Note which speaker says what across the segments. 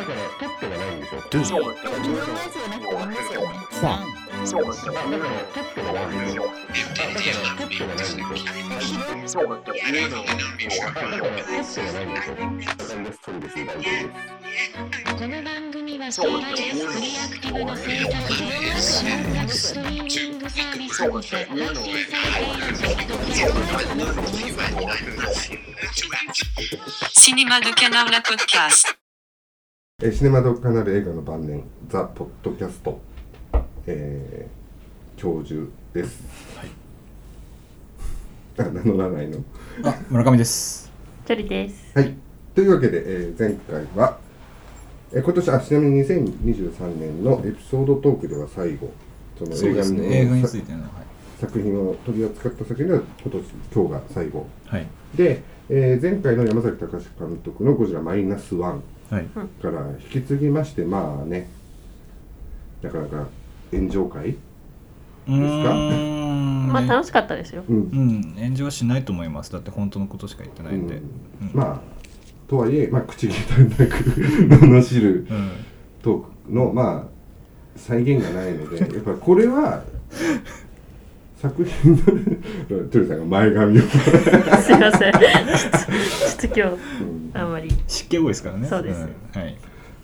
Speaker 1: だから撮ってはないんですよ
Speaker 2: Do
Speaker 3: 日本のやつじゃなくて同じですよね
Speaker 2: Fun
Speaker 1: だから撮ってはないんですよだから撮ってはないんですよだから撮ってはないんですよストレス大丈夫です
Speaker 4: この番組はストーラジスクリアクティブの制作で各種ストリーミングサービスにて配信されているポッドキャスト
Speaker 5: Cinéma de Canard la podcast.
Speaker 1: えーシネマドカナル映画の晩年ザ・ポッドキャスト、えー、教授です。はい。あ名乗らないの？
Speaker 2: あ村上です。
Speaker 3: チョリです。
Speaker 1: はい。というわけで、えー前回は、えー今年あちなみに2023年のエピソードトークでは最後その
Speaker 2: そうです
Speaker 1: の
Speaker 2: ね映画に
Speaker 1: さ
Speaker 2: ついてのはい。
Speaker 1: 作品を取り扱った作品では今年今日が最後。
Speaker 2: はい。
Speaker 1: で、えー前回の山崎隆監督の「ゴジラマイナスワン
Speaker 2: はい。
Speaker 1: から引き継ぎましてまあね。なかなか炎上会
Speaker 2: うーん。
Speaker 3: まあ楽しかったですよ。
Speaker 1: うん。
Speaker 2: うん。炎上はしないと思います。だって本当のことしか言ってないんで。
Speaker 1: うん。
Speaker 2: うん。
Speaker 1: まあとはいえ、まあ、口下手なく罵る
Speaker 2: うん。
Speaker 1: トークのまあ再現がないのでやっぱこれは作品のトゥルさんが前髪を、
Speaker 3: すいません。ちょっと今日
Speaker 1: うん
Speaker 3: あんまり。
Speaker 2: 湿気多いですからね。
Speaker 3: そうです。
Speaker 2: んはい。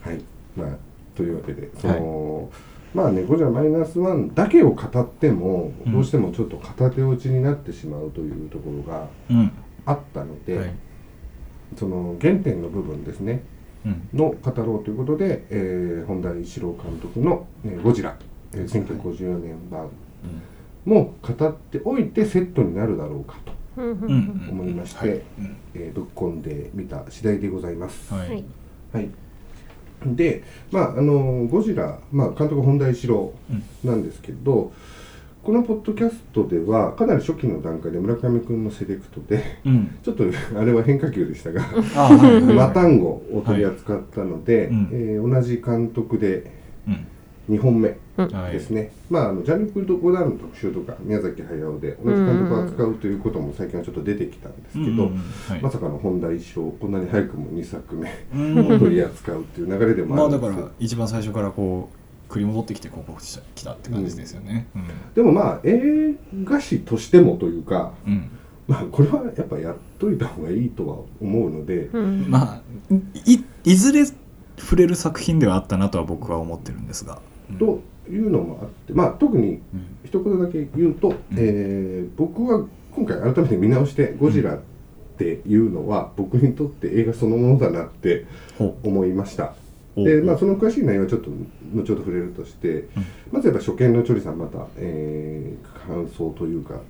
Speaker 1: はい。まあというわけでその、まあねゴジラマイナスワンだけを語っても
Speaker 2: うん。
Speaker 1: どうしてもちょっと片手落ちになってしまうというところが
Speaker 2: うん。
Speaker 1: あったので、
Speaker 2: はい。
Speaker 1: その原点の部分ですね。
Speaker 2: うん。
Speaker 1: の語ろうということで、えー本田一郎監督の、ね「ゴジラ」えー1954年版も語っておいてセットになるだろうかと
Speaker 3: うんうん
Speaker 2: うん。うん
Speaker 1: 思いまして、
Speaker 2: はい。うん。
Speaker 1: えーぶっ込んでみた次第でございます。
Speaker 2: は
Speaker 3: はい。
Speaker 2: い
Speaker 1: はい、で、まああのゴジラ、まあ、監督本田一郎なんですけど、このポッドキャストではかなり初期の段階で村上君のセレクトで
Speaker 2: うん。
Speaker 1: ちょっとあれは変化球でしたがマタンゴを取り扱ったので、
Speaker 2: うん。
Speaker 1: えー同じ監督で
Speaker 2: うん
Speaker 1: 2本目
Speaker 2: はい
Speaker 1: ですね、まああのジャンル・クルド・ゴダールの特集とか宮崎駿で同じ監督を扱うということも最近はちょっと出てきたんですけど、
Speaker 2: うんうんうん。はい。
Speaker 1: まさかの本田一郎こんなに早くも2作目
Speaker 2: うん。
Speaker 1: を取り扱うっていう流れでも
Speaker 2: ま
Speaker 1: あるんですよ。
Speaker 2: あだから一番最初からこう繰り戻ってきてここ来たって感じですよね。うん。
Speaker 1: でもまあ映画史としてもというか、
Speaker 2: うん。
Speaker 1: まあ、これはやっぱやっといた方がいいとは思うので、
Speaker 3: うん。
Speaker 2: まあいいずれ触れる作品ではあったなとは僕は思ってるんですが。うん
Speaker 1: というのもあって、まあ、特に
Speaker 2: うん。
Speaker 1: 一言だけ言うと、えー僕は今回改めて見直して「ゴジラ」っていうのは僕にとって映画そのものだなって
Speaker 2: ほ
Speaker 1: 思いました。
Speaker 2: う。
Speaker 1: でまあ、その詳しい内容はちょっと後ほど触れるとして、まずやっぱ初見のチョリさんまた、えー感想というか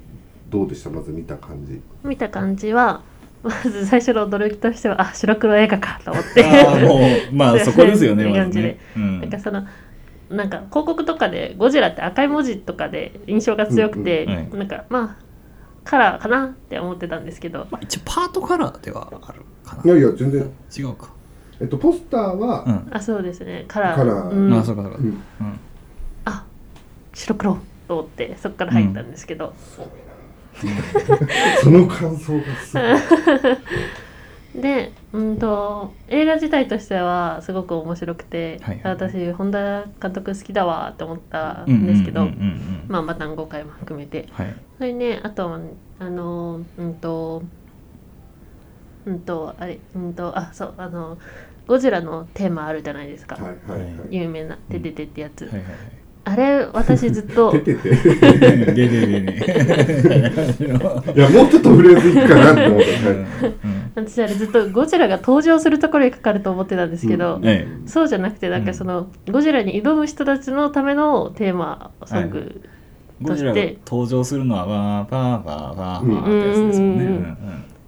Speaker 1: どうでした？まず見た感じ。
Speaker 3: 見た感じはまず最初の驚きとしてはあ白黒映画かと思って。
Speaker 2: ああもうまあ そこですよね
Speaker 3: 感じで。
Speaker 2: ずねうん。
Speaker 3: なんかそのなんか広告とかでゴジラって赤い文字とかで印象が強くて、
Speaker 2: うんうんはい。
Speaker 3: なんかまあカラーかなって思ってたんですけど。
Speaker 2: まあ一応パートカラーではあるかな。
Speaker 1: いやいや全然、
Speaker 2: 違うか。
Speaker 1: えっと、ポスターは、
Speaker 2: うん。
Speaker 3: あそうですね。カラー。
Speaker 1: カラー。
Speaker 3: うん。
Speaker 2: あそうかそうか。
Speaker 1: うん。
Speaker 2: うん。
Speaker 3: あ白黒と思ってそこから入ったんですけど、
Speaker 1: その感想がすごい。
Speaker 3: でうんと映画自体としてはすごく面白くて、
Speaker 2: はいはい
Speaker 3: 私本田監督好きだわって思ったんですけど、まあまた5回も含めて。
Speaker 2: はい。
Speaker 3: それねあとあのうんとうんとあれうんとあそうあのゴジラのテーマあるじゃないですか、
Speaker 1: はいはいはい。
Speaker 3: 有名な「ててて」ってやつ、
Speaker 2: はいはい
Speaker 3: あれ私ずっと。
Speaker 1: 出てて。
Speaker 2: はいでででね
Speaker 1: いやもうちょっとフレーズいくかなって思って、はい
Speaker 2: うん。
Speaker 3: 私あれずっとゴジラが登場するところにかかると思ってたんですけど、
Speaker 1: うん。
Speaker 2: え
Speaker 3: そうじゃなくてなんかその、ゴジラに挑む人たちのためのテーマソング、
Speaker 2: ゴジラが登場するのはわーパーパーパーパーってやつですもんね。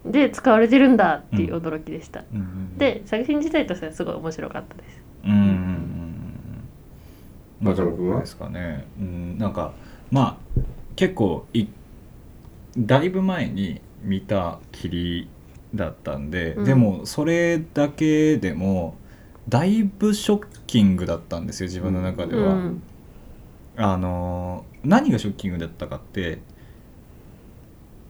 Speaker 3: で使われてるんだっていう驚きでした、で作品自体としてはすごい面白かったです。
Speaker 2: うんうんうんうんまあ
Speaker 1: 中野君は？
Speaker 2: ですかね。うんなんかまあ結構いだいぶ前に見たきりだったんで、
Speaker 3: うん。
Speaker 2: でもそれだけでもだいぶショッキングだったんですよ自分の中では。
Speaker 3: うん。
Speaker 2: あの何がショッキングだったかって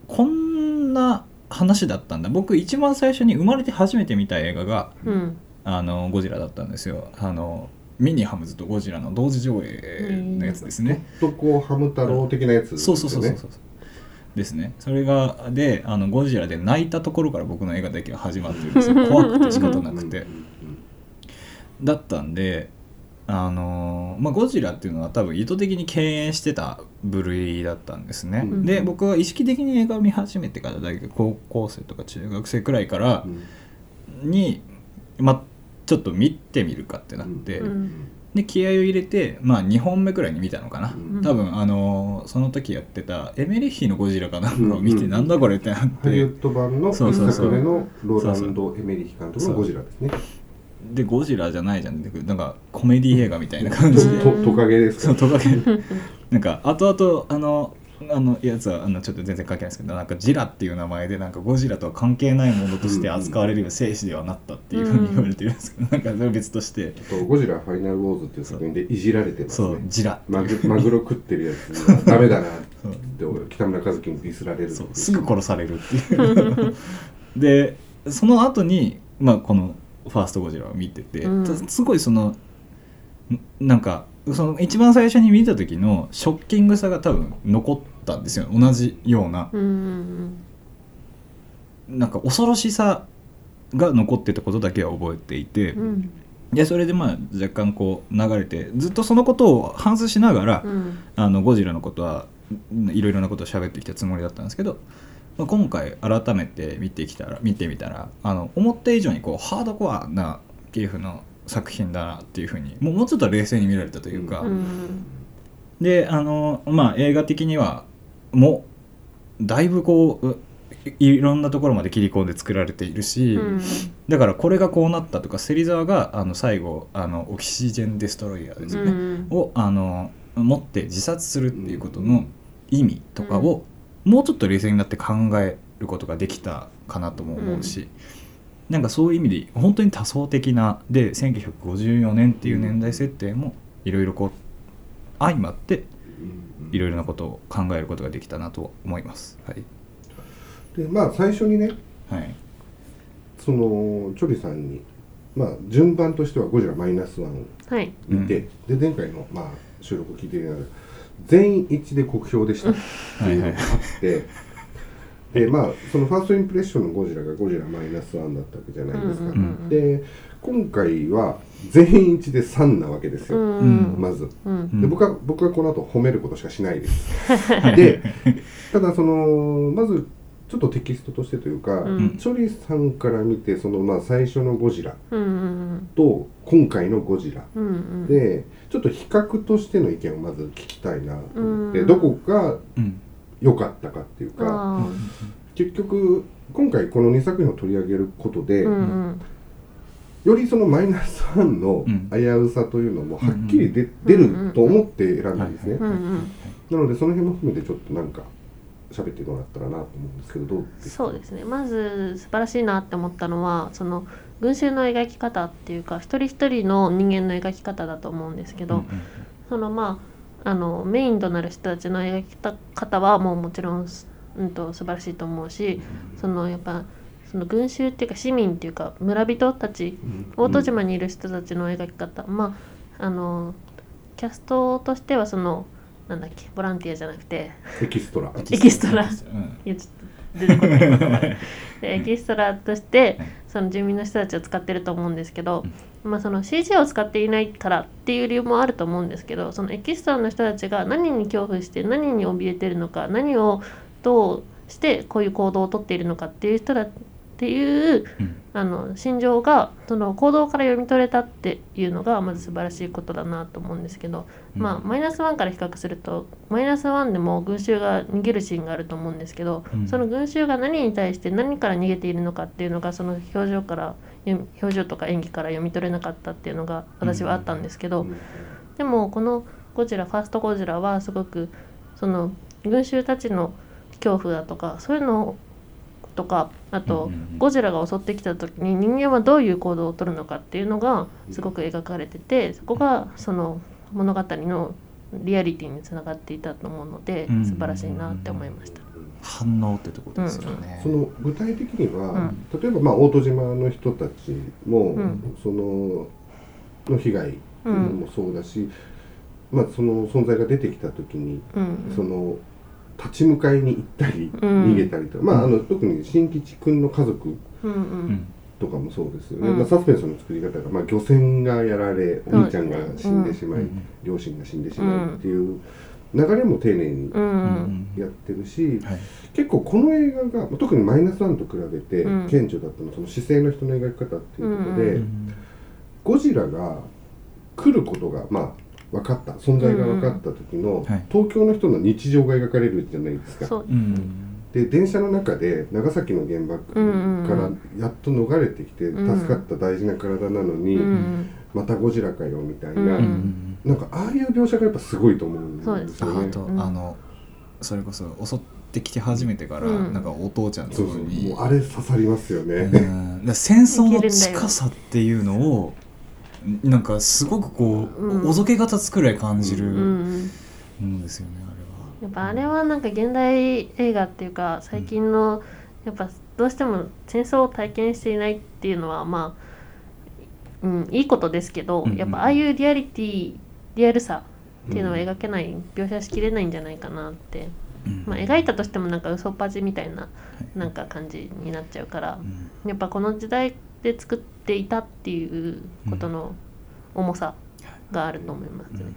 Speaker 2: こんな話だったんだ。僕一番最初に生まれて初めて見た映画が
Speaker 3: うん「
Speaker 2: あのゴジラだったんですよ。あのミニハムズとゴジラの同時上映のやつですね、
Speaker 1: とこうハム太郎的なやつです
Speaker 2: そうそうそうそう。そうですね。それがであのゴジラで泣いたところから僕の映画だけが始まってるんですよ。怖くて仕方なくて。だったんであのーまあ、ゴジラっていうのは多分意図的に敬遠してた部類だったんですね、
Speaker 1: うん。
Speaker 2: で僕は意識的に映画を見始めてから大学高校生とか中学生くらいから
Speaker 1: うん。
Speaker 2: に、まあ、ちょっと見てみるかってなって、
Speaker 3: うん。
Speaker 2: で気合を入れて、まあ、2本目くらいに見たのかな、
Speaker 1: うん。
Speaker 2: 多分あのーその時やってたエメリッヒのゴジラかなんかを見て、
Speaker 1: うん。
Speaker 2: なんだこれってなっ
Speaker 1: ハリウ
Speaker 2: て
Speaker 1: ッド版の一
Speaker 2: そうそうそう。
Speaker 1: 作目のローランド・エメリヒ監督のゴジラですね。
Speaker 2: でゴジラじゃないじゃん。なんかコメディ映画みたいな感じで、
Speaker 3: うん。
Speaker 1: とトカゲですか？
Speaker 2: そうトカゲ。なんか後々あのあのやつはあのちょっと全然関係ないですけどなんかジラっていう名前でなんかゴジラとは関係ないものとして扱われるような生死ではなったっていうふうに言われてるんですけど、なんかそれは別として。
Speaker 1: とゴジラファイナルウォーズっていう作品でいじられてます
Speaker 2: そう
Speaker 1: ね。
Speaker 2: ジラ。
Speaker 1: マグマグロ食ってるやつ。はダメだなっ
Speaker 2: そう
Speaker 1: て北村一樹にディスられる
Speaker 2: すぐ殺されるっていう。でその後にまあこのファーストゴジラを見てて、
Speaker 3: うん。
Speaker 2: すごいそのんなんかその一番最初に見た時のショッキングさが多分残ったんですよ。同じような。
Speaker 3: うんうん
Speaker 2: なんか恐ろしさが残ってたことだけは覚えていて、
Speaker 3: うん。
Speaker 2: でそれでまあ若干こう流れてずっとそのことを反芻しながら、
Speaker 3: うん。
Speaker 2: あのゴジラのことはいろいろなことを喋ってきたつもりだったんですけど、まあ、今回改めて見てきたら見てみたらあの思った以上にこうハードコアなキエフの作品だなっていうふうにもうもうちょっと冷静に見られたというか、
Speaker 3: うん。
Speaker 2: であのまあ映画的にはもうだいぶこうういいろんなところまで切り込んで作られているし、
Speaker 3: うん。
Speaker 2: だからこれがこうなったとか芹沢があの最後あのオキシジェンデストロイヤーですよね、
Speaker 3: うん。
Speaker 2: をあの持って自殺するっていうことの意味とかを、もうちょっと冷静になって考えることができたかなとも思うし、なんかそういう意味で本当に多層的なで1954年っていう年代設定もいろいろこう相まって
Speaker 1: うん
Speaker 2: いろいろなことを考えることができたなと思います。はい、
Speaker 1: でまあ最初にね
Speaker 2: はい。
Speaker 1: そのチョリさんにまあ順番としてはゴジラマイナスワンを
Speaker 3: はい。
Speaker 1: 見て、で前回のまあ収録を聞いていながら全員一致で酷評でしたっていうのがあって でまあそのファーストインプレッションのゴジラがゴジラマイナスワンだったわけじゃないですか、
Speaker 3: うんうんうん
Speaker 1: で今回は全員一致で3なわけです
Speaker 3: う
Speaker 1: よ、
Speaker 3: ん。
Speaker 1: まず。
Speaker 3: うん。
Speaker 1: で僕は僕はこの後褒めることしかしないです。でただそのまずちょっとテキストとしてというか、
Speaker 3: うん。
Speaker 1: チョリさんから見てそのまあ最初のゴジラと今回のゴジラ。
Speaker 3: うんうん。
Speaker 1: でちょっと比較としての意見をまず聞きたいなと思って、
Speaker 3: うん。
Speaker 1: どこが
Speaker 2: うん
Speaker 1: 良かったかっていうか
Speaker 3: あ
Speaker 1: 結局今回この2作品を取り上げることで、
Speaker 3: ーうんうん。
Speaker 1: よりそのマイナスワンの
Speaker 2: うん。
Speaker 1: 危うさというのもはっきりで、
Speaker 3: ん
Speaker 1: 出ると思って選んだんですね、なのでその辺も含めてちょっとなんか喋ってもらったらなと思うんですけどどうですか？
Speaker 3: そうですね。まず素晴らしいなって思ったのはその群衆の描き方っていうか一人一人の人間の描き方だと思うんですけど、そのまああのメインとなる人たちの描き方はもうもちろん、うん、と素晴らしいと思うしそのやっぱその群衆っていうか市民っていうか村人たち大戸島にいる人たちの描き方、まああのキャストとしてはそのなんだっけボランティアじゃなくて
Speaker 1: エキストラ。
Speaker 3: エキストラ。
Speaker 2: うん。
Speaker 3: いやちょっと出てこない言葉 ででエキストラとしてその住民の人たちを使ってると思うんですけど、まあ、その CG を使っていないからっていう理由もあると思うんですけどそのエキストラの人たちが何に恐怖して何に怯えてるのか何をどうしてこういう行動をとっているのかっていう人だっていう
Speaker 2: うん。
Speaker 3: あの心情がその行動から読み取れたっていうのがまず素晴らしいことだなと思うんですけど、まあマイナスワンから比較するとマイナスワンでも群衆が逃げるシーンがあると思うんですけど、
Speaker 2: うん。
Speaker 3: その群衆が何に対して何から逃げているのかっていうのがその表情から表情とか演技から読み取れなかったっていうのが私はあったんですけど、でもこのゴジラファーストゴジラはすごくその群衆たちの恐怖だとかそういうのとかあと、
Speaker 2: うんうんうん。
Speaker 3: ゴジラが襲ってきた時に人間はどういう行動をとるのかっていうのがすごく描かれててそこがその物語のリアリティにつながっていたと思うので
Speaker 2: うん
Speaker 3: 素晴らしいなって思いました。
Speaker 2: 反応ってとこですよね、
Speaker 1: その具体的には、
Speaker 3: うん。
Speaker 1: 例えばまあ大戸島の人たちも、
Speaker 3: うん。
Speaker 1: そのの被害もそうだし、まあその存在が出てきた時に、
Speaker 3: うん。
Speaker 1: その立ち向かいに行ったり、
Speaker 3: うん。
Speaker 1: 逃げたりとか、まああの特に新吉君の家族とかもそうですよね、
Speaker 3: うん。
Speaker 1: まあ、サスペンスの作り方が、まあ、漁船がやられお兄ちゃんが死んでしまい、
Speaker 2: うん。
Speaker 1: 両親が死んでしまいっていう流れも丁寧にやってるし、
Speaker 2: はい。
Speaker 1: 結構この映画が特にマイナスワンと比べて
Speaker 3: うん。
Speaker 1: 顕著だったのはその姿勢の人の描き方っていうことで、
Speaker 3: うん。
Speaker 1: ゴジラが来ることがまあ分かった存在が分かった時の、
Speaker 2: はい。
Speaker 1: 東京の人の日常が描かれるじゃないですか。で電車の中で長崎の原爆からやっと逃れてきて
Speaker 3: うん。
Speaker 1: 助かった大事な体なのに、
Speaker 3: うん
Speaker 1: またゴジラかよみたいな、
Speaker 3: うん
Speaker 2: うん
Speaker 1: なんかああいう描写がやっぱすごいと思うんですよね。
Speaker 2: ああと、
Speaker 3: うん。
Speaker 2: あのそれこそ襲ってきて初めてから、
Speaker 3: うん。
Speaker 2: なんかお父ちゃんの
Speaker 1: そうそう。
Speaker 2: ところに
Speaker 1: もうあれ刺さりますよね。
Speaker 2: 戦争の近さっていうのをなんかすごくこう、
Speaker 3: うん。
Speaker 2: おぞけが立つくらい感じ
Speaker 3: う
Speaker 2: る
Speaker 3: ん。
Speaker 2: んですよね、
Speaker 3: やっぱあれはなんか現代映画っていうか最近のやっぱどうしても戦争を体験していないっていうのはまあ、うん、いいことですけど、やっぱああいうリアリティリアルさっていうのは描けない、描写しきれないんじゃないかなって、まあ、描いたとしてもなんか嘘っぱちみたいななんか感じになっちゃうから。
Speaker 2: う、ん。
Speaker 3: やっぱこの時代で作っていたっていうことの重さがあると思いますね。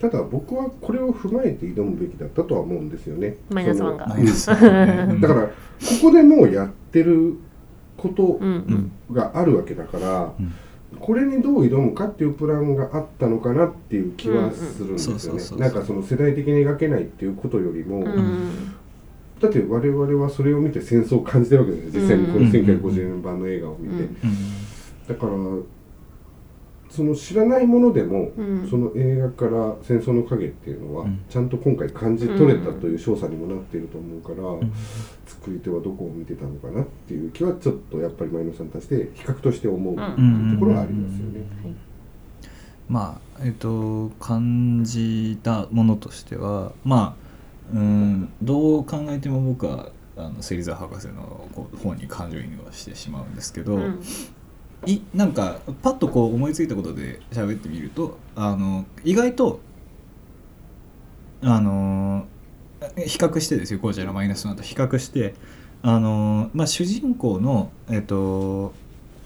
Speaker 1: ただ僕はこれを踏まえて挑むべきだったとは思うんですよね。
Speaker 3: マイナスワンが。
Speaker 1: だからここでもうやってることがあるわけだから、
Speaker 2: うん。
Speaker 1: これにどう挑むかっていうプランがあったのかなっていう気はするんですよね。なんかその世代的に描けないっていうことよりも、
Speaker 3: うん
Speaker 1: だって我々はそれを見て戦争を感じてるわけですよ実際にこの
Speaker 2: うん
Speaker 1: 1950年版の映画を見て、だからその知らないものでも、
Speaker 3: うん。
Speaker 1: その映画から戦争の影っていうのは、
Speaker 2: うん。
Speaker 1: ちゃんと今回感じ取れたという賞賛にもなっていると思うから、
Speaker 2: ん。
Speaker 1: 作り手はどこを見てたのかなっていう気はちょっとやっぱり前野さんとして比較として思うと
Speaker 3: うん
Speaker 1: ころはありますよね。
Speaker 3: はい。
Speaker 2: まあえっ、と感じたものとしてはまあうんどう考えても僕はあの芹沢博士のこう方に感情移入をしてしまうんですけど、
Speaker 3: うん。
Speaker 2: いなんかパッとこう思いついたことで喋ってみるとあの意外とあの比較してですよゴジラマイナスワンと比較してあの、まあ、主人公の、えっと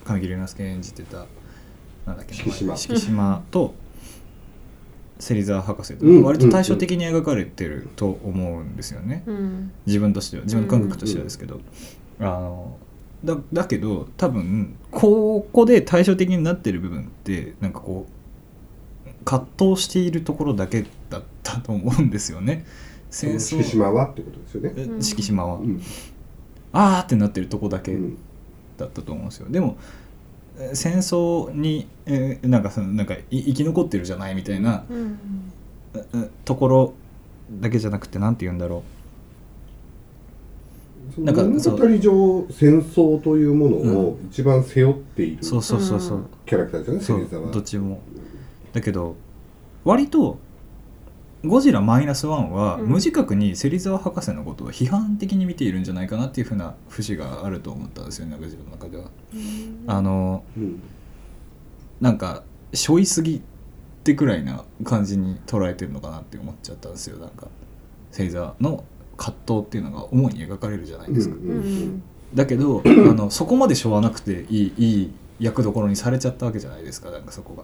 Speaker 2: 神木隆之介演じてたなんだっけ名前
Speaker 1: 敷島。
Speaker 2: 敷島と芹沢博士と
Speaker 1: うん
Speaker 2: 割と対照的に描かれてると思うんですよね。
Speaker 3: うん。
Speaker 2: 自分としては。自分の感覚としてはですけど、あのだだけど多分ここで対照的になってる部分ってなんかこう葛藤しているところだけだったと思うんですよね。戦争。
Speaker 1: 敷島はってことですよね。
Speaker 2: 敷島は、
Speaker 1: うん。
Speaker 2: あーってなってるとこだけ
Speaker 1: うん
Speaker 2: だったと思うんですよ。でもえー戦争に、えーなんかそのなんかい生き残ってるじゃないみたいな、
Speaker 3: うん。
Speaker 2: ええところだけじゃなくてなんて言うんだろ
Speaker 1: そ
Speaker 2: なんか
Speaker 1: の物語上戦争というものを一番背負っている
Speaker 2: うそうそうそうそう、
Speaker 3: うん
Speaker 1: キャラクターですよね、芹沢
Speaker 2: どっちも。だけど割とゴジラマイナスワンは
Speaker 3: うん
Speaker 2: 無自覚に芹沢博士のことを批判的に見ているんじゃないかなっていうふうな節があると思ったんですよね自分の中では。あの
Speaker 1: うん
Speaker 2: なんかしょいすぎってくらいな感じに捉えてるのかなって思っちゃったんですよなんか芹沢の葛藤っていうのが主に描かれるじゃないですか。
Speaker 1: うん
Speaker 3: うん
Speaker 2: だけど あのそこまでしょわなくていいいい役どころにされちゃったわけじゃないですかなんかそこが。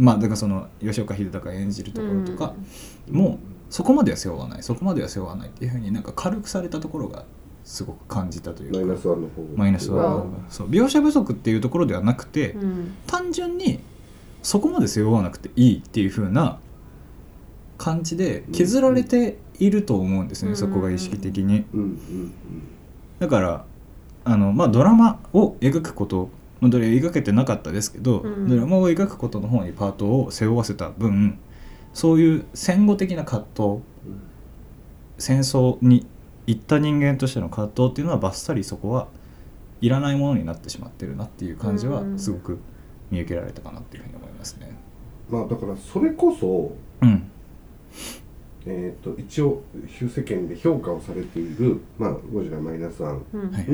Speaker 2: まあだからその吉岡秀隆演じるところとか、もうそこまでは背負わない。そこまでは背負わないっていうふうになんか軽くされたところがすごく感じたというか。
Speaker 1: マイナスワンの方
Speaker 2: マイナスワン
Speaker 3: うん
Speaker 2: そう。描写不足っていうところではなくて、
Speaker 3: うん。
Speaker 2: 単純にそこまで背負わなくていいっていうふうな感じで削られていると思うんですね、
Speaker 3: うん。
Speaker 2: そこが意識的に。だからあの、まあ、ドラマを描くことまあどれ描けてなかったですけど、
Speaker 3: うん。
Speaker 2: ドラマを描くことの方にパートを背負わせた分そういう戦後的な葛藤
Speaker 1: うん。
Speaker 2: 戦争に行った人間としての葛藤っていうのはバッサリそこはいらないものになってしまってるなっていう感じは
Speaker 3: うん。
Speaker 2: すごく見受けられたかなっていうふうに思いますね。
Speaker 1: まあだからそれこそ
Speaker 2: うん。
Speaker 1: えー、と一応世間で評価をされている「まあ、ゴジラマイナスワン
Speaker 3: うん。
Speaker 2: はい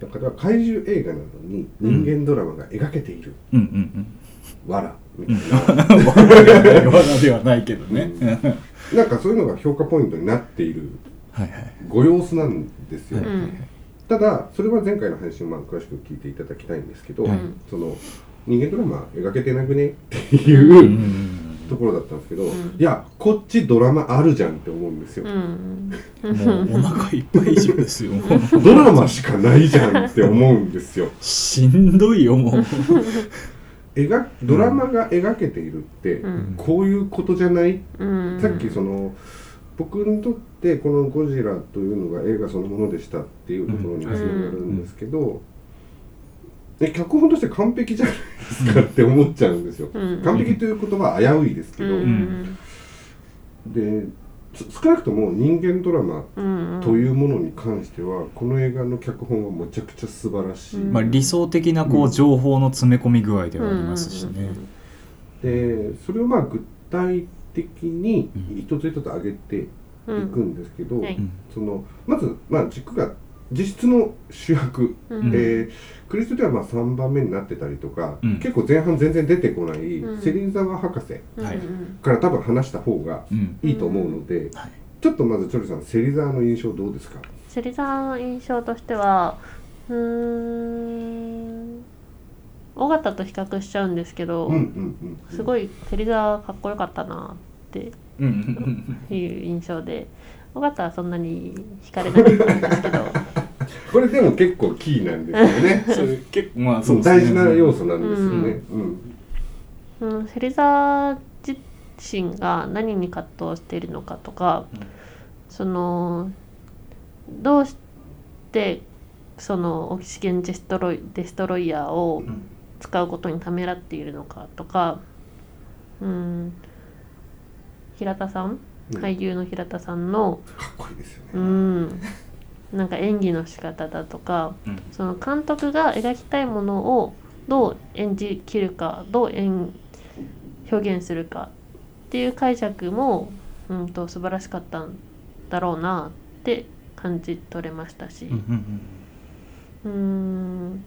Speaker 1: の中では怪獣映画なのに人間ドラマが描けている、
Speaker 2: うんうん
Speaker 1: わらみたいな。
Speaker 2: うん。罠ではないけどね。
Speaker 1: うん。なんかそういうのが評価ポイントになっているご様子なんですよ、
Speaker 2: はいはいはい。
Speaker 1: ただそれは前回の配信をまあ詳しく聞いていただきたいんですけど、
Speaker 2: はい。
Speaker 1: その人間ドラマ描けてなくね？って
Speaker 2: うん
Speaker 1: いう、
Speaker 2: うん
Speaker 1: ところだったんですけど、
Speaker 3: ん。
Speaker 1: いやこっちドラマあるじゃんって思うんですよ、
Speaker 3: うん。
Speaker 2: うんもうお腹いっぱい以上ですよ。
Speaker 1: ドラマしかないじゃんって思うんですよ。
Speaker 2: しんどいよもう。
Speaker 1: 描ドラマが描けているって、
Speaker 3: うん。
Speaker 1: こういうことじゃない、
Speaker 3: うん。
Speaker 1: さっきその僕にとってこの「ゴジラ」というのが映画そのものでしたっていうところにつながるんですけど、え脚本として完璧じゃないですかって思っちゃうんですよ、
Speaker 3: うん。
Speaker 1: 完璧という言葉は危ういですけど、
Speaker 3: うん。
Speaker 1: でつ少なくとも人間ドラマ
Speaker 3: うん
Speaker 1: というものに関してはこの映画の脚本はむちゃくちゃ素晴らしい、
Speaker 3: うん。
Speaker 2: まあ理想的なこ
Speaker 1: う
Speaker 2: うん情報の詰め込み具合ではありますしね。
Speaker 1: でそれをまあ具体的に
Speaker 2: うん。
Speaker 1: 一つ一つ上げていくんですけど、そのまず、まあ、軸が実質の主役、
Speaker 3: うん。
Speaker 1: えークリストではまあ3番目になってたりとか、
Speaker 2: うん。
Speaker 1: 結構前半全然出てこない
Speaker 3: うん。
Speaker 1: 芹沢博士から多分話した方が
Speaker 2: うん。
Speaker 1: いいと思うので、
Speaker 2: はい。
Speaker 1: ちょっとまずチョリさん芹沢の印象どうですか？
Speaker 3: 芹沢の印象としてはうーん尾形と比較しちゃうんですけど、
Speaker 1: うんうんうん
Speaker 3: すごい芹沢かっこよかったなっていう印象で尾形はそんなに惹かれなかったんですけど
Speaker 1: これでも結構キーなんですよね。
Speaker 2: それ結構まあね。
Speaker 1: 大事な要素なんですよね、うん。
Speaker 3: うん、芹沢自身が何に葛藤しているのかとか、
Speaker 2: うん。
Speaker 3: そのどうしてそのオキシゲンデストロイデストロイヤーを
Speaker 2: うん。
Speaker 3: 使うことにためらっているのかとか、うん、平田さん、
Speaker 1: うん。
Speaker 3: 俳優の平田さんの、
Speaker 1: かっこいいですよね、
Speaker 3: うん、なんか演技の仕方だとか
Speaker 2: うん。
Speaker 3: その監督が描きたいものをどう演じきるかどう演表現するかっていう解釈も、うん、と素晴らしかったんだろうなって感じ取れましたし、
Speaker 2: うんうん。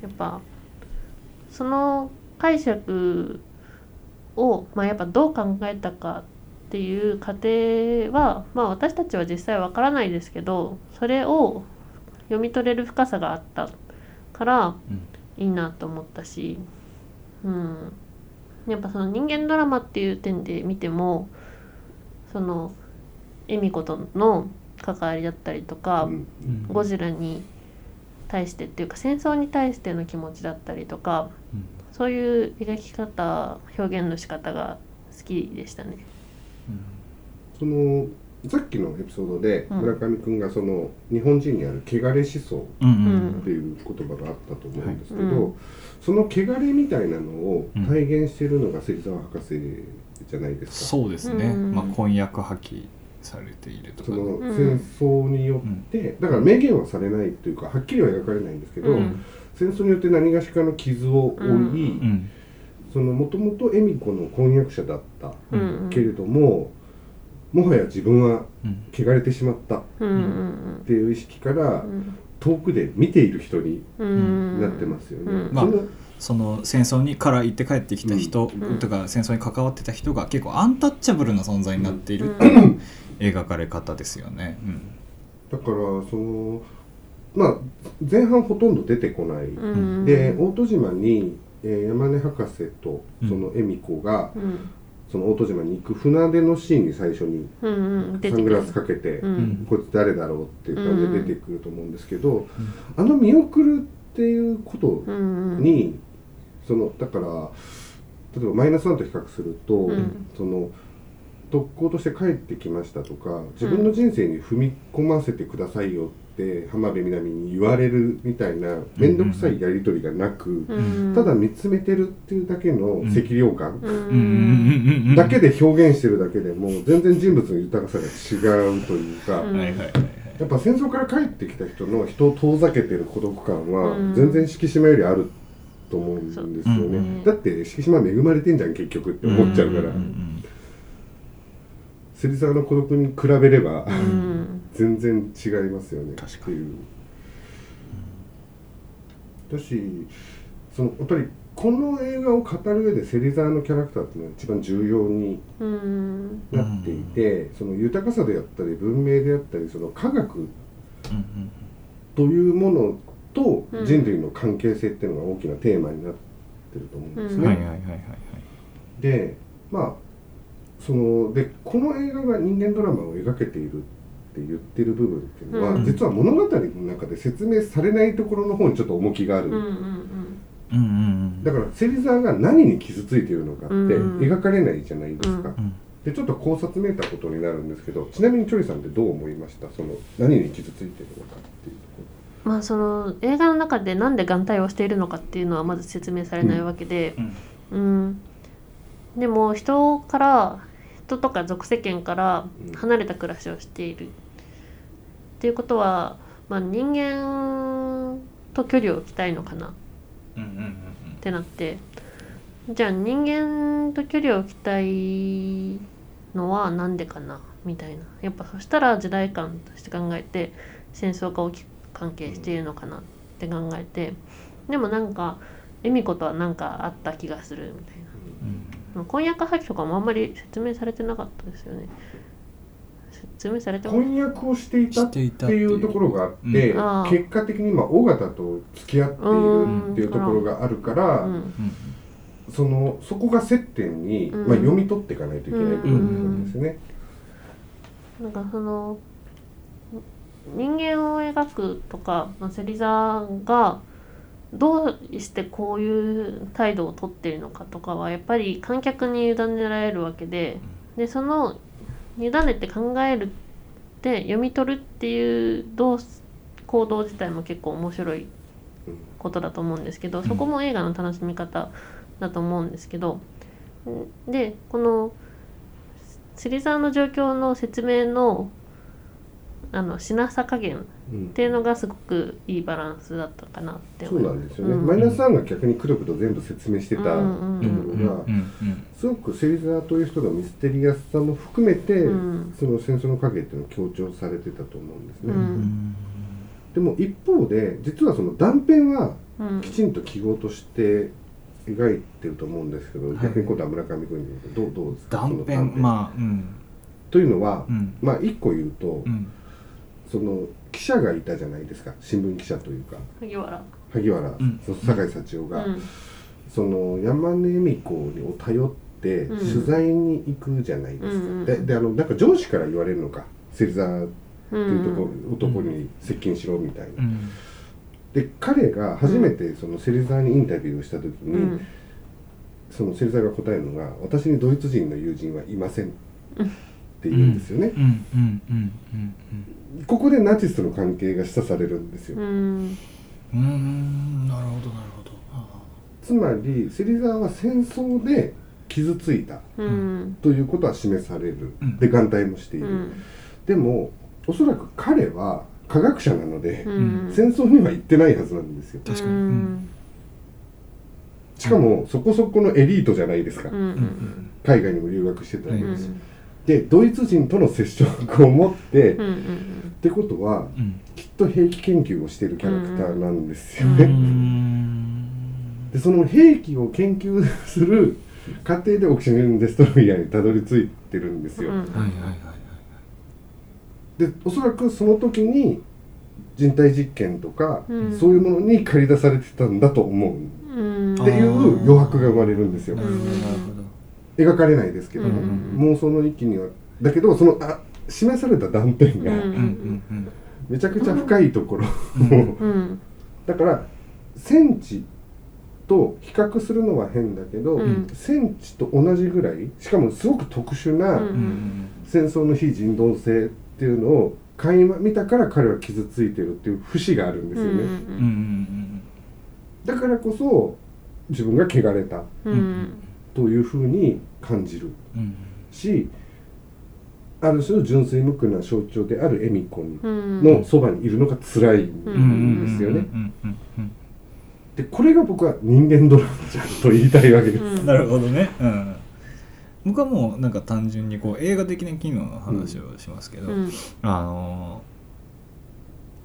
Speaker 3: やっぱその解釈を、まあ、やっぱどう考えたかっていう過程は、まあ、私たちは実際わからないですけどそれを読み取れる深さがあったから
Speaker 2: うん
Speaker 3: いいなと思ったし、うん、やっぱその人間ドラマっていう点で見てもその恵美子との関わりだったりとか、ゴジラに対してっていうか戦争に対しての気持ちだったりとか
Speaker 2: うん。
Speaker 3: そういう描き方表現の仕方が好きでしたね。
Speaker 1: そのさっきのエピソードで
Speaker 3: うん。
Speaker 1: 村上君がその日本人にある汚れ思想っていう言葉があったと思うんですけど、その汚れみたいなのを体現しているのが芹沢博士じゃないですか。
Speaker 2: そうですね。
Speaker 3: うん。
Speaker 2: まあ婚約破棄されているとか
Speaker 1: その
Speaker 3: うん。
Speaker 1: 戦争によって、だから明言はされないというかはっきりは描かれないんですけど、
Speaker 3: うん。
Speaker 1: 戦争によって何がしかの傷を負い、もともと恵美子の婚約者だった
Speaker 3: うん
Speaker 1: けれども、もはや自分は
Speaker 2: うん
Speaker 1: 汚れてしまったっ
Speaker 3: うんうん
Speaker 1: ていう意識から
Speaker 3: うん
Speaker 1: 遠くで見ている人に
Speaker 3: うん
Speaker 1: なってますよね。
Speaker 3: うん
Speaker 2: まあ
Speaker 1: その
Speaker 2: その戦争にから行って帰ってきた人
Speaker 3: うん。
Speaker 2: とか戦争に関わってた人が結構アンタッチャブルな存在になっている
Speaker 3: うん。
Speaker 2: 描かれ方ですよね。
Speaker 1: だからそのまあ前半ほとんど出てこない、
Speaker 3: うん。
Speaker 1: で大戸島に、えー山根博士とその恵美子が、
Speaker 3: うん。
Speaker 1: その大戸島に行く船出のシーンに最初にサングラスかけて、こいつ誰だろうっていう感じで出てくると思うんですけど、あの見送るっていうことに、そのだから例えばマイナスワンと比較すると、
Speaker 3: うん。
Speaker 1: その特攻として帰ってきましたとか自分の人生に踏み込ませてくださいよって浜辺美波に言われるみたいな面倒くさいやり取りがなく、
Speaker 3: うん。
Speaker 1: ただ見つめてるっていうだけの赤涼感、だけで表現してるだけでも全然人物の豊かさが違うというか、やっぱ戦争から帰ってきた人の人を遠ざけてる孤独感は
Speaker 3: うん。
Speaker 1: 全然敷島よりあると思うんですよね、だって敷島恵まれてんじゃん結局って思っちゃうから、
Speaker 2: んん
Speaker 1: 芹沢の孤独に比べれば、
Speaker 3: うん。
Speaker 1: 全然違いますよね。
Speaker 2: 確かに。
Speaker 1: っていう。だしそのやっぱりこの映画を語る上で芹沢のキャラクターっていうのが一番重要に
Speaker 3: うん。
Speaker 1: なっていて、その豊かさであったり文明であったりその科学
Speaker 2: うん。
Speaker 1: というものと
Speaker 3: うん。
Speaker 1: 人類の関係性っていうのが大きなテーマになってると思うんですね。
Speaker 2: うん。はいはいはいはいはい。
Speaker 1: でまあそのでこの映画が人間ドラマを描けているって言ってる部分っていうのは、
Speaker 3: うん。
Speaker 1: 実は物語の中で説明されないところの方にちょっと重きがある、
Speaker 3: うんうん
Speaker 2: うん。うんうん
Speaker 1: だから芹沢が何に傷ついているのかって
Speaker 3: うん。
Speaker 1: 描かれないじゃないですか、
Speaker 3: うん。
Speaker 2: うん
Speaker 1: でちょっと考察めいたことになるんですけどちなみにチョリさんってどう思いました？その何に傷ついているのかっていうとこ
Speaker 3: まあその映画の中でなんで眼帯をしているのかっていうのはまず説明されないわけで、
Speaker 2: うん。
Speaker 3: うん、でも人から人とか属世間から
Speaker 1: うん。
Speaker 3: 離れた暮らしをしている、っていうことは、まあ、人間と距離を置きたいのかな。ってなってじゃあ人間と距離を置きたいのはなんでかな？みたいな。やっぱそしたら時代感として考えて戦争が大きく関係しているのかな？って考えてでもなんか恵美子とは何かあった気がするみたいな。
Speaker 2: うん。
Speaker 3: 婚約破棄とかもあんまり説明されてなかったですよね。説明されても
Speaker 1: 婚約をしていたって
Speaker 2: い
Speaker 1: うところがあって、
Speaker 3: うん。
Speaker 1: 結果的にまあ尾形と付き合っているっていうところがあるから、そのそこが接点に、
Speaker 3: うん。
Speaker 1: まあ、読み取っていかないといけない部分なんですよね。
Speaker 3: なんかその人間を描くとか、まあ、芹沢がどうしてこういう態度をとっているのかとかはやっぱり観客に委ねられるわけででその委ねて考えるって読み取るっていう動行動自体も結構面白いことだと思うんですけどそこも映画の楽しみ方だと思うんですけどでこの芹沢の状況の説明のあのしなさ加減っ
Speaker 1: うん
Speaker 3: ていうのがすごくいいバランスだったかなって
Speaker 1: そう。
Speaker 3: 思います。
Speaker 1: なんですよね、
Speaker 3: うん。
Speaker 1: マイナス3が逆にくどくど全部説明してたところが
Speaker 2: うん
Speaker 1: すごく芹沢という人のミステリアスさも含めて、
Speaker 3: うん
Speaker 1: その戦争の影っていうのを強調されてたと思うんですね、でも一方で実はその断片は
Speaker 3: うん
Speaker 1: きちんと記号として描いてると思うんですけど、
Speaker 2: はい
Speaker 1: 逆に今度は村上君にどうどうですかその
Speaker 2: 断片まあうん
Speaker 1: というのは、
Speaker 2: うん
Speaker 1: まあ一個言うと、
Speaker 2: うん
Speaker 1: その記者がいたじゃないですか。新聞記者というか。
Speaker 3: 萩原。
Speaker 1: 萩原、
Speaker 2: ん。
Speaker 1: その酒井幸男が、
Speaker 3: うん。
Speaker 1: その山根恵美子を頼って
Speaker 3: うん。
Speaker 1: 取材に行くじゃないですか、
Speaker 3: うんうん
Speaker 1: でであのなんか上司から言われるのか芹沢っていうとこ、
Speaker 3: うん。
Speaker 1: 男に接近しろみたいな、
Speaker 2: うん。
Speaker 1: で彼が初めてその芹沢にインタビューをした時に、
Speaker 3: うん。
Speaker 1: その芹沢が答えるのが「私にドイツ人の友人はいません」って言うんですよね、
Speaker 2: うん。うん。うん。うん
Speaker 1: ここでナチスとの関係が示唆されるんですよ、
Speaker 2: うん。なるほどなるほど。あ
Speaker 1: つまり芹沢は戦争で傷ついた
Speaker 3: うん。
Speaker 1: ということは示される、
Speaker 2: うん。
Speaker 1: で眼帯もしていうる、
Speaker 3: ん。
Speaker 1: でもおそらく彼は科学者なので、
Speaker 3: うん。
Speaker 1: 戦争には行ってないはずなんですよ。
Speaker 2: 確かに。
Speaker 3: うん。
Speaker 1: しかもそこそこのエリートじゃないですか、
Speaker 3: うん。
Speaker 2: うんうん
Speaker 1: 海外にも留学してたわけ
Speaker 3: うん
Speaker 1: でドイツ人との接触を持って、っ
Speaker 3: うんうん。
Speaker 1: てことは
Speaker 2: うん。
Speaker 1: きっと兵器研究をしているキャラクターなんですよ
Speaker 2: う
Speaker 1: ね、
Speaker 2: ん。
Speaker 1: でその兵器を研究する過程でオキシゲンデストロイヤーにたどり着いてるんですよ、
Speaker 3: うん
Speaker 1: でおそらくその時に人体実験とか、
Speaker 3: うん。
Speaker 1: そういうものに駆り出されてたんだと思う。
Speaker 3: うん。
Speaker 1: っていう余白が生まれるんですよ。
Speaker 2: なるほど
Speaker 1: 描かれないですけども、
Speaker 3: うん
Speaker 1: 妄想の域には。だけどそのあ示された断片が
Speaker 3: うん
Speaker 2: うんうんうん。
Speaker 1: めちゃくちゃ深いところ、
Speaker 3: うん。
Speaker 1: だから戦地と比較するのは変だけど、
Speaker 3: うん。
Speaker 1: 戦地と同じぐらいしかもすごく特殊な
Speaker 3: うん。
Speaker 2: うんうん
Speaker 1: 戦争の非人道性っていうのを垣間見たから彼は傷ついてるっていう節があるんですよね、
Speaker 2: うんうん
Speaker 1: だからこそ自分が汚れた。
Speaker 3: うんうん
Speaker 1: というふうに感じる。
Speaker 2: うん。
Speaker 1: しある種の純粋無垢な象徴である恵美子に
Speaker 3: うん。
Speaker 1: のそばにいるのが辛い
Speaker 3: うん
Speaker 1: んですよね。でこれが僕は人間ドラマじゃんと言いたいわけです。
Speaker 3: うん。
Speaker 2: なるほどね。うん。僕はもうなんか単純にこう映画的な機能の話をしますけど、
Speaker 3: うん。
Speaker 2: あの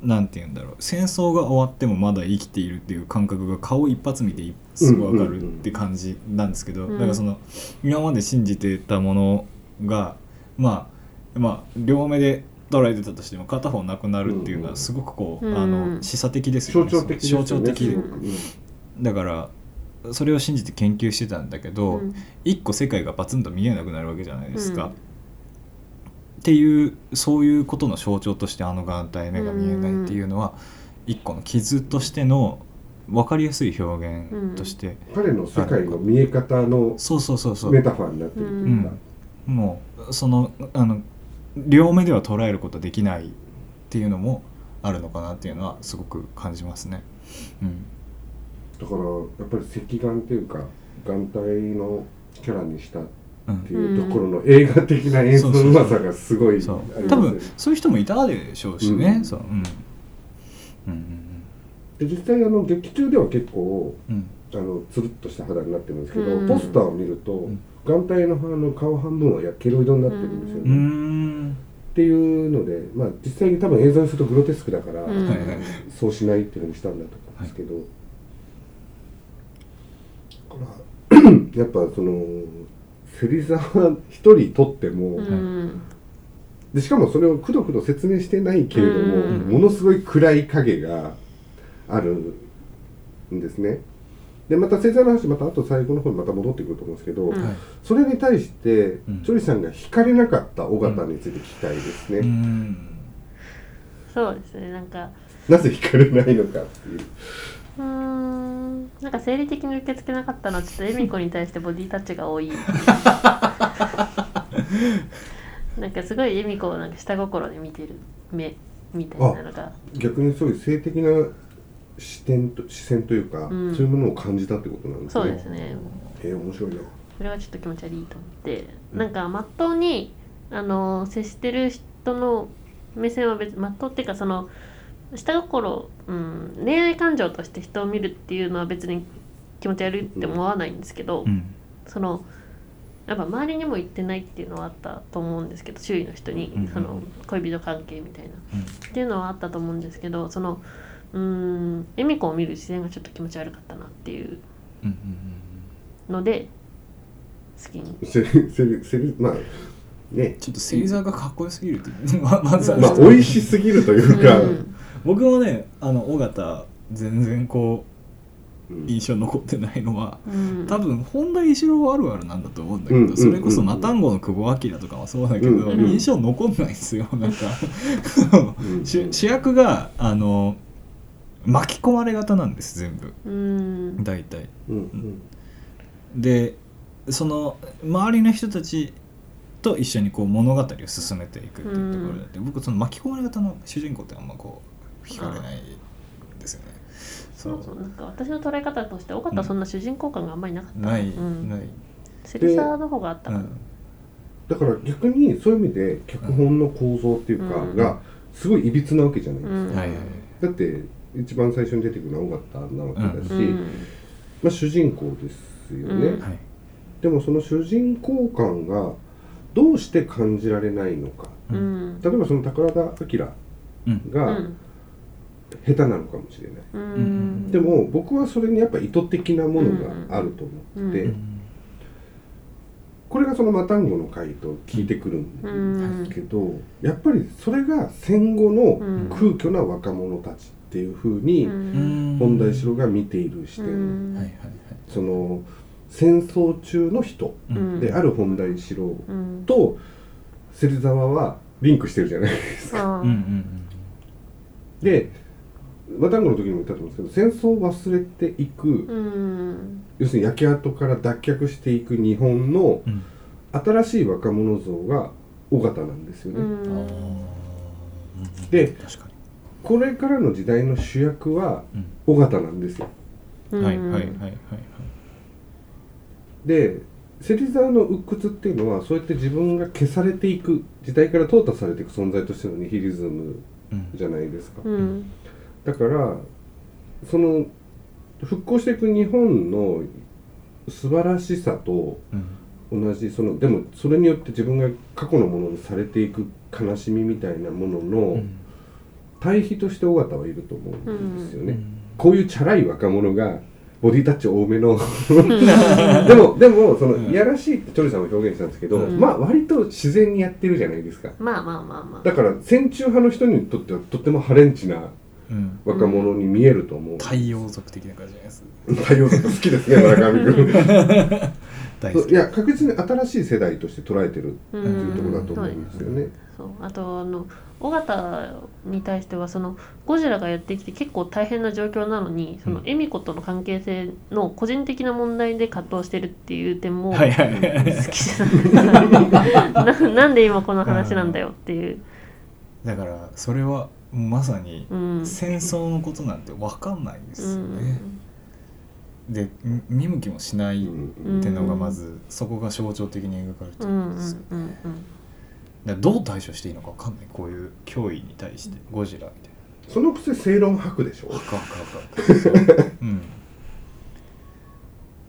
Speaker 2: なんて言うんだろう。戦争が終わってもまだ生きているっていう感覚が顔一発見てすぐ分かるって感じなんですけど、
Speaker 3: うん。
Speaker 2: だからその今まで信じてたものがまあまあ両目で捉えてたとしても片方なくなるっていうのはすごくこう、
Speaker 3: うん。
Speaker 2: あの示唆的ですよね。
Speaker 1: 象徴的
Speaker 2: 象徴的。
Speaker 1: すごく
Speaker 2: だからそれを信じて研究してたんだけど、
Speaker 3: うん。
Speaker 2: 一個世界がバツンと見えなくなるわけじゃないですか。
Speaker 3: うん
Speaker 2: っていうそういうことの象徴としてあの眼帯目が見えないっていうのは、一個の傷としての分かりやすい表現として、
Speaker 1: 彼の世界の見え方の
Speaker 2: そうそうそうそう。
Speaker 1: メタファーになってるというか、
Speaker 2: もうそのあの両目では捉えることできないっていうのもあるのかなっていうのはすごく感じますね。うん。
Speaker 1: だからやっぱり赤眼っていうか眼帯のキャラにしたっ
Speaker 2: うん
Speaker 1: ていうところの映画的な演出のうまさがすごい
Speaker 2: 多分そういう人もいたでしょうしね。
Speaker 1: うん。
Speaker 2: そう。うん。うん。
Speaker 1: で実際あの劇中では結構あのつるっとした肌になってるんですけど、
Speaker 3: うん。
Speaker 1: ポスターを見ると、
Speaker 2: ん。
Speaker 1: 眼帯のあの顔半分はやけど色になってるんですよね、
Speaker 2: うー
Speaker 1: っ
Speaker 2: ん
Speaker 1: ていうので、まあ、実際に多分映像にするとグロテスクだから、
Speaker 3: うん
Speaker 2: はいはい。
Speaker 1: そうしないっていうのにしたんだと思うんですけど、だから やっぱその芹沢一人とっても、
Speaker 3: うん。
Speaker 1: でしかもそれをくどくど説明してないけれども、
Speaker 3: うん。
Speaker 1: ものすごい暗い影があるんですね。でまた芹沢の話またあと最後の方にまた戻ってくると思うんですけど、それに対して、
Speaker 2: うん。
Speaker 1: チョリさんが惹かれなかった尾形について聞きたいですね。
Speaker 2: うーん。
Speaker 3: そうですねなんか。
Speaker 1: なぜ惹かれないのかっていう。
Speaker 3: うーん。なんか生理的に受け付けなかったのはちょっと恵美子に対してボディタッチが多い。なんかすごい恵美子をなんか下心で見てる目みたいなのが。
Speaker 1: 逆にそういう性的な視点と視線というか、
Speaker 3: うん。
Speaker 1: そういうものを感じたってことなんですね。
Speaker 3: そうですね。
Speaker 1: えー面白いな。
Speaker 3: それはちょっと気持ち悪いと思って。なんかまっとうにあの接してる人の目線は別まっとうっていうかその下心、うん、恋愛感情として人を見るっていうのは別に気持ち悪いって思わないんですけど、
Speaker 2: うん。
Speaker 3: そのやっぱ周りにも言ってないっていうのはあったと思うんですけど周囲の人に、
Speaker 2: うん
Speaker 3: その恋人関係みたいな、
Speaker 2: うん。
Speaker 3: っていうのはあったと思うんですけどそのうーん恵美子を見る視線がちょっと気持ち悪かったなっていう
Speaker 2: うんうん
Speaker 3: ので好きに。
Speaker 1: せせせまあね。
Speaker 2: ちょっと芹沢がかっこよすぎるってままずは
Speaker 1: まあ美味しすぎるというか、
Speaker 3: うん
Speaker 2: 僕もねあの尾形全然こう
Speaker 1: うん。
Speaker 2: 印象残ってないのは
Speaker 3: うん。
Speaker 2: 多分本田一郎あるあるなんだと思うんだけど、
Speaker 1: うん
Speaker 2: それこそマタンゴの久保明とかもそうだけど、
Speaker 1: うん
Speaker 3: うん
Speaker 2: 印象残んないんですよなんか。
Speaker 1: うん。
Speaker 2: 主主役があの巻き込まれ型なんです全部。
Speaker 3: うん。
Speaker 2: 大体。
Speaker 1: うんうん。
Speaker 2: でその周りの人たちと一緒にこう物語を進めていくっていうところであって、僕その巻き込まれ型の主人公ってあんまこう惹かれないですよね。そ
Speaker 3: そううそうなんか私の捉え方として尾形はそんな主人公感があんまりなかった、
Speaker 2: ない、
Speaker 3: うん、
Speaker 2: ない、
Speaker 3: 芹沢の方があった。かな、
Speaker 2: うん。
Speaker 1: だから逆にそういう意味で脚本の構造っていうか
Speaker 3: うん。
Speaker 1: がすごいいびつなわけじゃないですか、
Speaker 3: うん。
Speaker 2: はいはい
Speaker 1: だって一番最初に出てくるのは尾形なわけだし、
Speaker 3: うん。
Speaker 1: まあ、主人公ですよね、でもその主人公感がどうして感じられないのか。
Speaker 2: う
Speaker 3: うん。
Speaker 1: 例えばその宝田明
Speaker 2: うん
Speaker 3: う
Speaker 1: が
Speaker 3: ん
Speaker 1: 下手なのかもしれない、
Speaker 3: うん。
Speaker 1: でも僕はそれにやっぱ意図的なものがあると思ってて、
Speaker 3: うん。
Speaker 1: これがそのマタンゴの回と聞いてくるんですけど、やっぱりそれが戦後の空虚な若者たちっていうふうに
Speaker 2: うん。
Speaker 1: 本田一郎が見ている視点、その戦争中の人
Speaker 2: うん。
Speaker 1: である本田一郎
Speaker 3: うん。
Speaker 1: と芹沢はリンクしてるじゃないですか。
Speaker 3: あ
Speaker 2: うんうん。
Speaker 1: でマタンゴの時にも言ったと思うんですけど戦争を忘れていく、
Speaker 3: うん。
Speaker 1: 要するに焼け跡から脱却していく日本の
Speaker 2: うん。
Speaker 1: 新しい若者像が尾形なんですよね。
Speaker 3: うん。
Speaker 1: で
Speaker 2: 確か
Speaker 1: これからの時代の主役は
Speaker 2: に、
Speaker 1: 尾形なんですよ。
Speaker 3: うん。
Speaker 2: はいはいはいはいはい。
Speaker 1: で芹沢の鬱屈っていうのはそうやって自分が消されていく時代から淘汰されていく存在としてのニヒリズム
Speaker 2: うん。
Speaker 1: じゃないですか。
Speaker 3: うん
Speaker 1: だからその復興していく日本の素晴らしさと
Speaker 2: うん。
Speaker 1: 同じそのでもそれによって自分が過去のものにされていく悲しみみたいなものの対比として尾形はいると思うんですよね、こういうチャラい若者がボディタッチ多めの。でもでもそのいやらしいってチョリさんも表現したんですけど、
Speaker 3: うん。
Speaker 1: まあ割と自然にやってるじゃないですか。
Speaker 3: まあまあまあまあ。
Speaker 1: だから戦中派の人にとってはとってもハレンチな
Speaker 2: うん
Speaker 1: 若者に見えると思う、
Speaker 2: 太陽族的な感じじゃないです？
Speaker 1: 太陽族好きですね村上君。
Speaker 2: 大好き。
Speaker 1: いや確実に新しい世代として捉えてる
Speaker 3: う
Speaker 1: っていうところだと思うんですよね。
Speaker 3: そうあとあの尾形に対してはそのゴジラがやってきて結構大変な状況なのにその
Speaker 2: うん
Speaker 3: 恵美子との関係性の個人的な問題で葛藤してるっていう点も好きじゃない。ななんで今この話なんだよっていう、
Speaker 2: だからそれはまさに
Speaker 3: うん。
Speaker 2: 戦争のことなんて分かんないです
Speaker 3: う
Speaker 2: よね、
Speaker 3: ん。
Speaker 2: でみ見向きもしないっ
Speaker 1: うん
Speaker 2: てのがまずそこが象徴的に描かれてる
Speaker 3: うんうん
Speaker 2: んですよ、
Speaker 3: うん。
Speaker 2: だからどう対処していいのか分かんない。こういう脅威に対してゴジラみたい
Speaker 1: そのくせ正論吐くでしょ？
Speaker 2: な。赤赤赤そううん。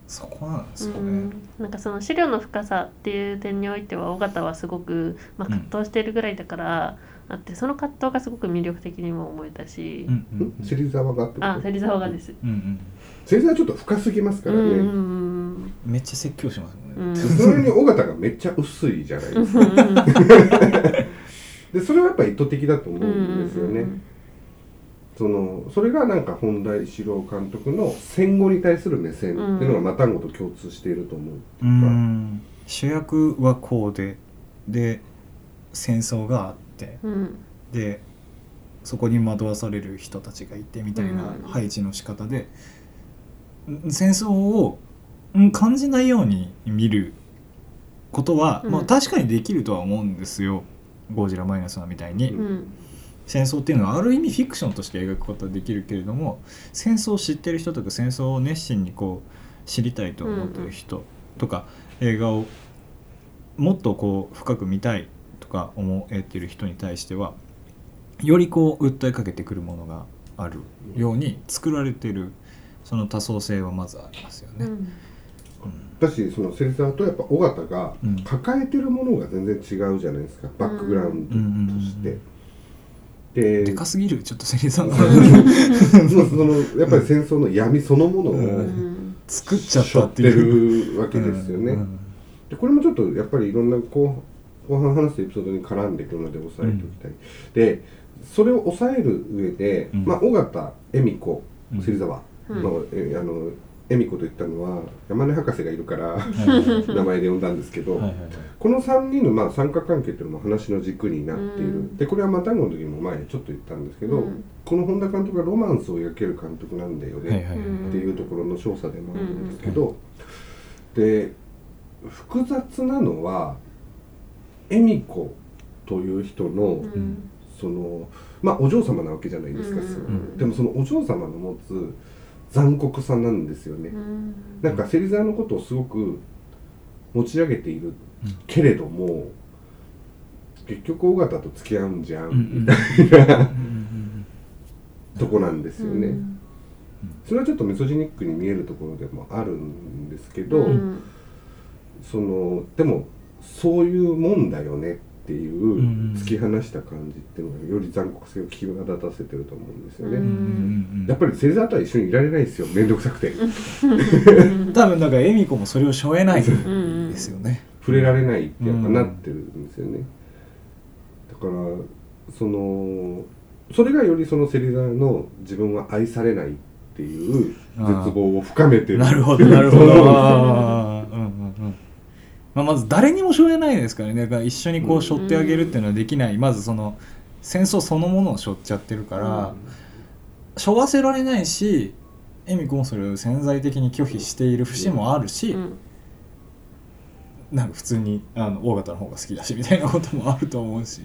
Speaker 2: そこなんですよね、
Speaker 3: うんなんかその資料の深さっていう点においては尾形はすごく、まあ、
Speaker 2: うん。
Speaker 3: 葛藤しているぐらいだから、あってその葛藤がすごく魅力的にも思えたし、
Speaker 2: うんうんうん。
Speaker 1: 芹沢がってこと？
Speaker 3: あ芹沢がです。
Speaker 2: うんうん。
Speaker 1: 芹沢ちょっと深すぎますからね、
Speaker 3: うんうんうん
Speaker 2: めっちゃ説教しますもんね、
Speaker 3: うん。
Speaker 1: それに尾形がめっちゃ薄いじゃないですか。
Speaker 3: うんうん
Speaker 1: でそれはやっぱ意図的だと思
Speaker 3: う
Speaker 1: うんですよね、
Speaker 3: ん
Speaker 1: そのそれがなんか本田一郎監督の戦後に対する目線っていうのがまたんごと共通していると思う、
Speaker 2: うーん。主役はこうで。で戦争があって
Speaker 3: うん。
Speaker 2: でそこに惑わされる人たちがいてみたいな
Speaker 3: うん。
Speaker 2: 配置の仕方で、ん戦争をん感じないように見ることは、
Speaker 3: うん。
Speaker 2: まあ、確かにできるとは思うんですよ。ゴジラマイナスワンみたいに、
Speaker 3: うん。
Speaker 2: 戦争っていうのはある意味フィクションとして描くことはできるけれども戦争を知ってる人とか戦争を熱心にこう知りたいと思ってる人とか、映画をもっとこう深く見たいとか思えてる人に対してはよりこう訴えかけてくるものがあるように作られてるその多層性はまずありますよね。
Speaker 3: うん。
Speaker 1: だしその芹沢とやっぱ尾形が
Speaker 2: うん。
Speaker 1: 抱えてるものが全然違うじゃないですか、バックグラウンドとして、で
Speaker 2: でかすぎるちょっと芹沢が
Speaker 1: そうそのやっぱり戦争の闇そのものを
Speaker 2: う
Speaker 3: うん。
Speaker 2: 作っちゃったっていう。
Speaker 1: るわけですよね、
Speaker 2: うん。うん。
Speaker 1: でこれもちょっとやっぱりいろんな後後半話すエピソードに絡んでくるので押さえておきたい、でそれを抑える上で、
Speaker 2: うん。
Speaker 1: まあ尾形恵美子
Speaker 2: うん。
Speaker 1: 芹沢
Speaker 3: うん。
Speaker 1: の、えあの恵美子と言ったのは山根博士がいるから 名前で呼んだんですけど、この3人のまあ三角関係っていうのも話の軸になっている、
Speaker 3: うん。
Speaker 1: でこれはマタンゴの時も前ちょっと言ったんですけど、
Speaker 3: うん。
Speaker 1: この本田監督がロマンスを描ける監督なんだよね、
Speaker 2: はいはいはい。
Speaker 1: っていうところの調査でもあるんですけど、で複雑なのは恵美子という人の、
Speaker 3: うん。
Speaker 1: そのまあお嬢様なわけじゃないですか、
Speaker 3: うん。
Speaker 1: でもそのお嬢様の持つ残酷さなんですよね、
Speaker 3: うん。
Speaker 1: なんか芹沢のことをすごく持ち上げているけれども、結局尾形と付き合うんじゃん、みたいなとこなんですよね、
Speaker 3: うん。
Speaker 1: それはちょっとメソジニックに見えるところでもあるんですけど、
Speaker 3: うん。
Speaker 1: そのでもそういうもんだよねってい
Speaker 2: んう
Speaker 1: 突き放した感じっていうのがより残酷性を際立たせてると思うんですよね、やっぱり芹沢とは一緒にいられないですよ面倒くさくて。
Speaker 2: 多分だから恵美子もそれを背負えない
Speaker 3: ん
Speaker 2: ですよね。
Speaker 1: 触れられないってやっぱなってるんですよね、だからそのそれがよりその芹沢の自分は愛されないっていう絶望を深めてる。
Speaker 2: なるほどなるほど。まあ、まず誰にも背負えないですからね。だから一緒にこう背負ってあげるっていうのはできない、まずその戦争そのものを背負っちゃってるから、背負わせられないし恵美子もそれを潜在的に拒否している節もあるし、
Speaker 3: うん。
Speaker 2: なんか普通にあの大型の方が好きだしみたいなこともあると思うし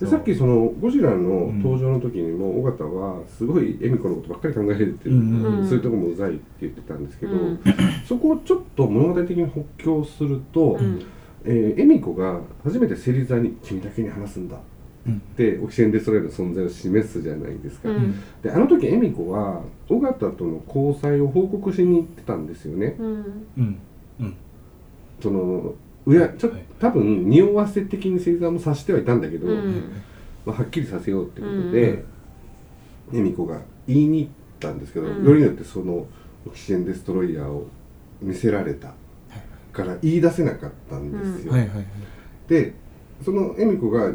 Speaker 1: でさっきそのゴジラの登場の時にも尾形はすごい恵美子のことばっかり考えてる、
Speaker 2: うん
Speaker 3: うん。
Speaker 1: そういうとこもうざいって言ってたんですけど、
Speaker 3: うん。
Speaker 1: そこをちょっと物語的に補強すると、
Speaker 3: うん。
Speaker 1: えー恵美子が初めて芹沢に「君だけに話すんだ」
Speaker 2: うん。
Speaker 1: ってオキシエンデストレイの存在を示すじゃないですか、
Speaker 3: うん。
Speaker 1: であの時恵美子は尾形との交際を報告しに行ってたんですよね、
Speaker 3: うん。
Speaker 2: うん。うん。
Speaker 1: そのうやちょっ
Speaker 2: はい
Speaker 1: 多分匂わせ的に芹沢も察してはいたんだけど、
Speaker 3: うん。
Speaker 1: まあ、はっきりさせようってことで恵美子が言いに行ったんですけど、
Speaker 3: うん。
Speaker 1: よりによってそのオキシジェンデストロイヤーを見せられたから言い出せなかったんですよ。
Speaker 2: はいはいはい。
Speaker 1: でその恵美子が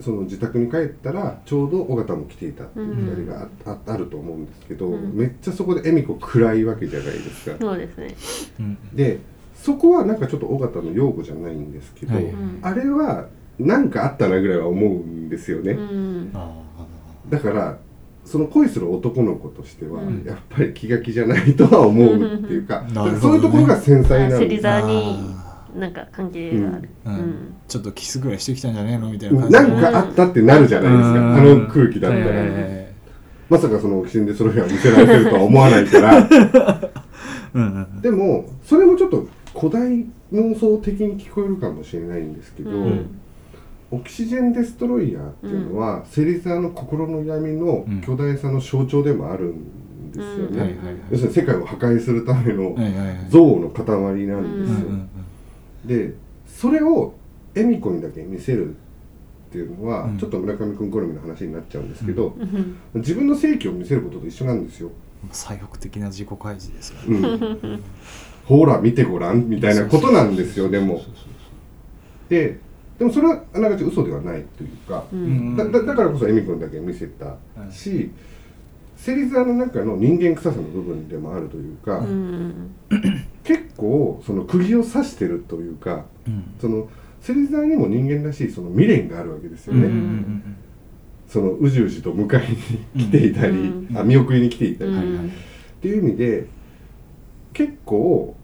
Speaker 1: その自宅に帰ったらちょうど尾形も来ていたっていうくだりがあ,、ああると思うんですけど、
Speaker 3: うん。
Speaker 1: めっちゃそこで恵美子暗いわけじゃないですか。
Speaker 3: そうですね。
Speaker 2: うん
Speaker 1: でそこはなんかちょっと尾形の擁護じゃないんですけど、
Speaker 2: はい。
Speaker 3: うん。
Speaker 1: あれはなんかあったなぐらいは思うんですよね。
Speaker 3: うん。
Speaker 2: あ
Speaker 1: だからその恋する男の子としては、
Speaker 3: うん。
Speaker 1: やっぱり気が気じゃないとは思うっていうか、
Speaker 2: ね。
Speaker 1: そういうところが繊細なんです
Speaker 3: なんか関係がある。
Speaker 2: ーうん。
Speaker 3: うん。
Speaker 2: ちょっとキスぐらいしてきたんじゃねえのみたいな感じ。
Speaker 1: なんかあったってなるじゃないですか、
Speaker 2: うん。
Speaker 1: あの空気だったら、
Speaker 2: はい。はいはい
Speaker 1: まさかそのオキシンでそれを見せられてるとは思わないから。でもそれもちょっと古代妄想的に聞こえるかもしれないんですけど、
Speaker 3: うん。
Speaker 1: オキシジェンデストロイヤーっていうのは、芹沢の心の闇の巨大さの象徴でもあるんですよね、要するに世界を破壊するための
Speaker 2: はいはいはい。
Speaker 1: 像の塊なんですよ、
Speaker 2: うん。うん
Speaker 1: でそれを恵美子にだけ見せるっていうのは、
Speaker 2: うん。
Speaker 1: ちょっと村上君好みの話になっちゃうんですけど、
Speaker 3: うん。
Speaker 1: 自分の正義を見せることと一緒なんですよ、
Speaker 2: うん最北的な自己開示ですよね。
Speaker 1: うん、ほら見てごらんみたいなことなんですよでも。ででもそれはあながち嘘ではないというか、
Speaker 3: う
Speaker 2: うん。
Speaker 3: ん
Speaker 1: だだだからこそ恵美君だけ見せたし、芹沢の中の人間臭さの部分でもあるというか、
Speaker 3: うん。
Speaker 1: 結構その釘を刺してるというか
Speaker 2: うん。
Speaker 1: その芹沢にも人間らしいその未練があるわけですよね、
Speaker 2: うん。うん
Speaker 1: そのうじうじと迎えに来ていたり、
Speaker 3: うん。
Speaker 1: あ見送りに来ていたり、っていう意味で結構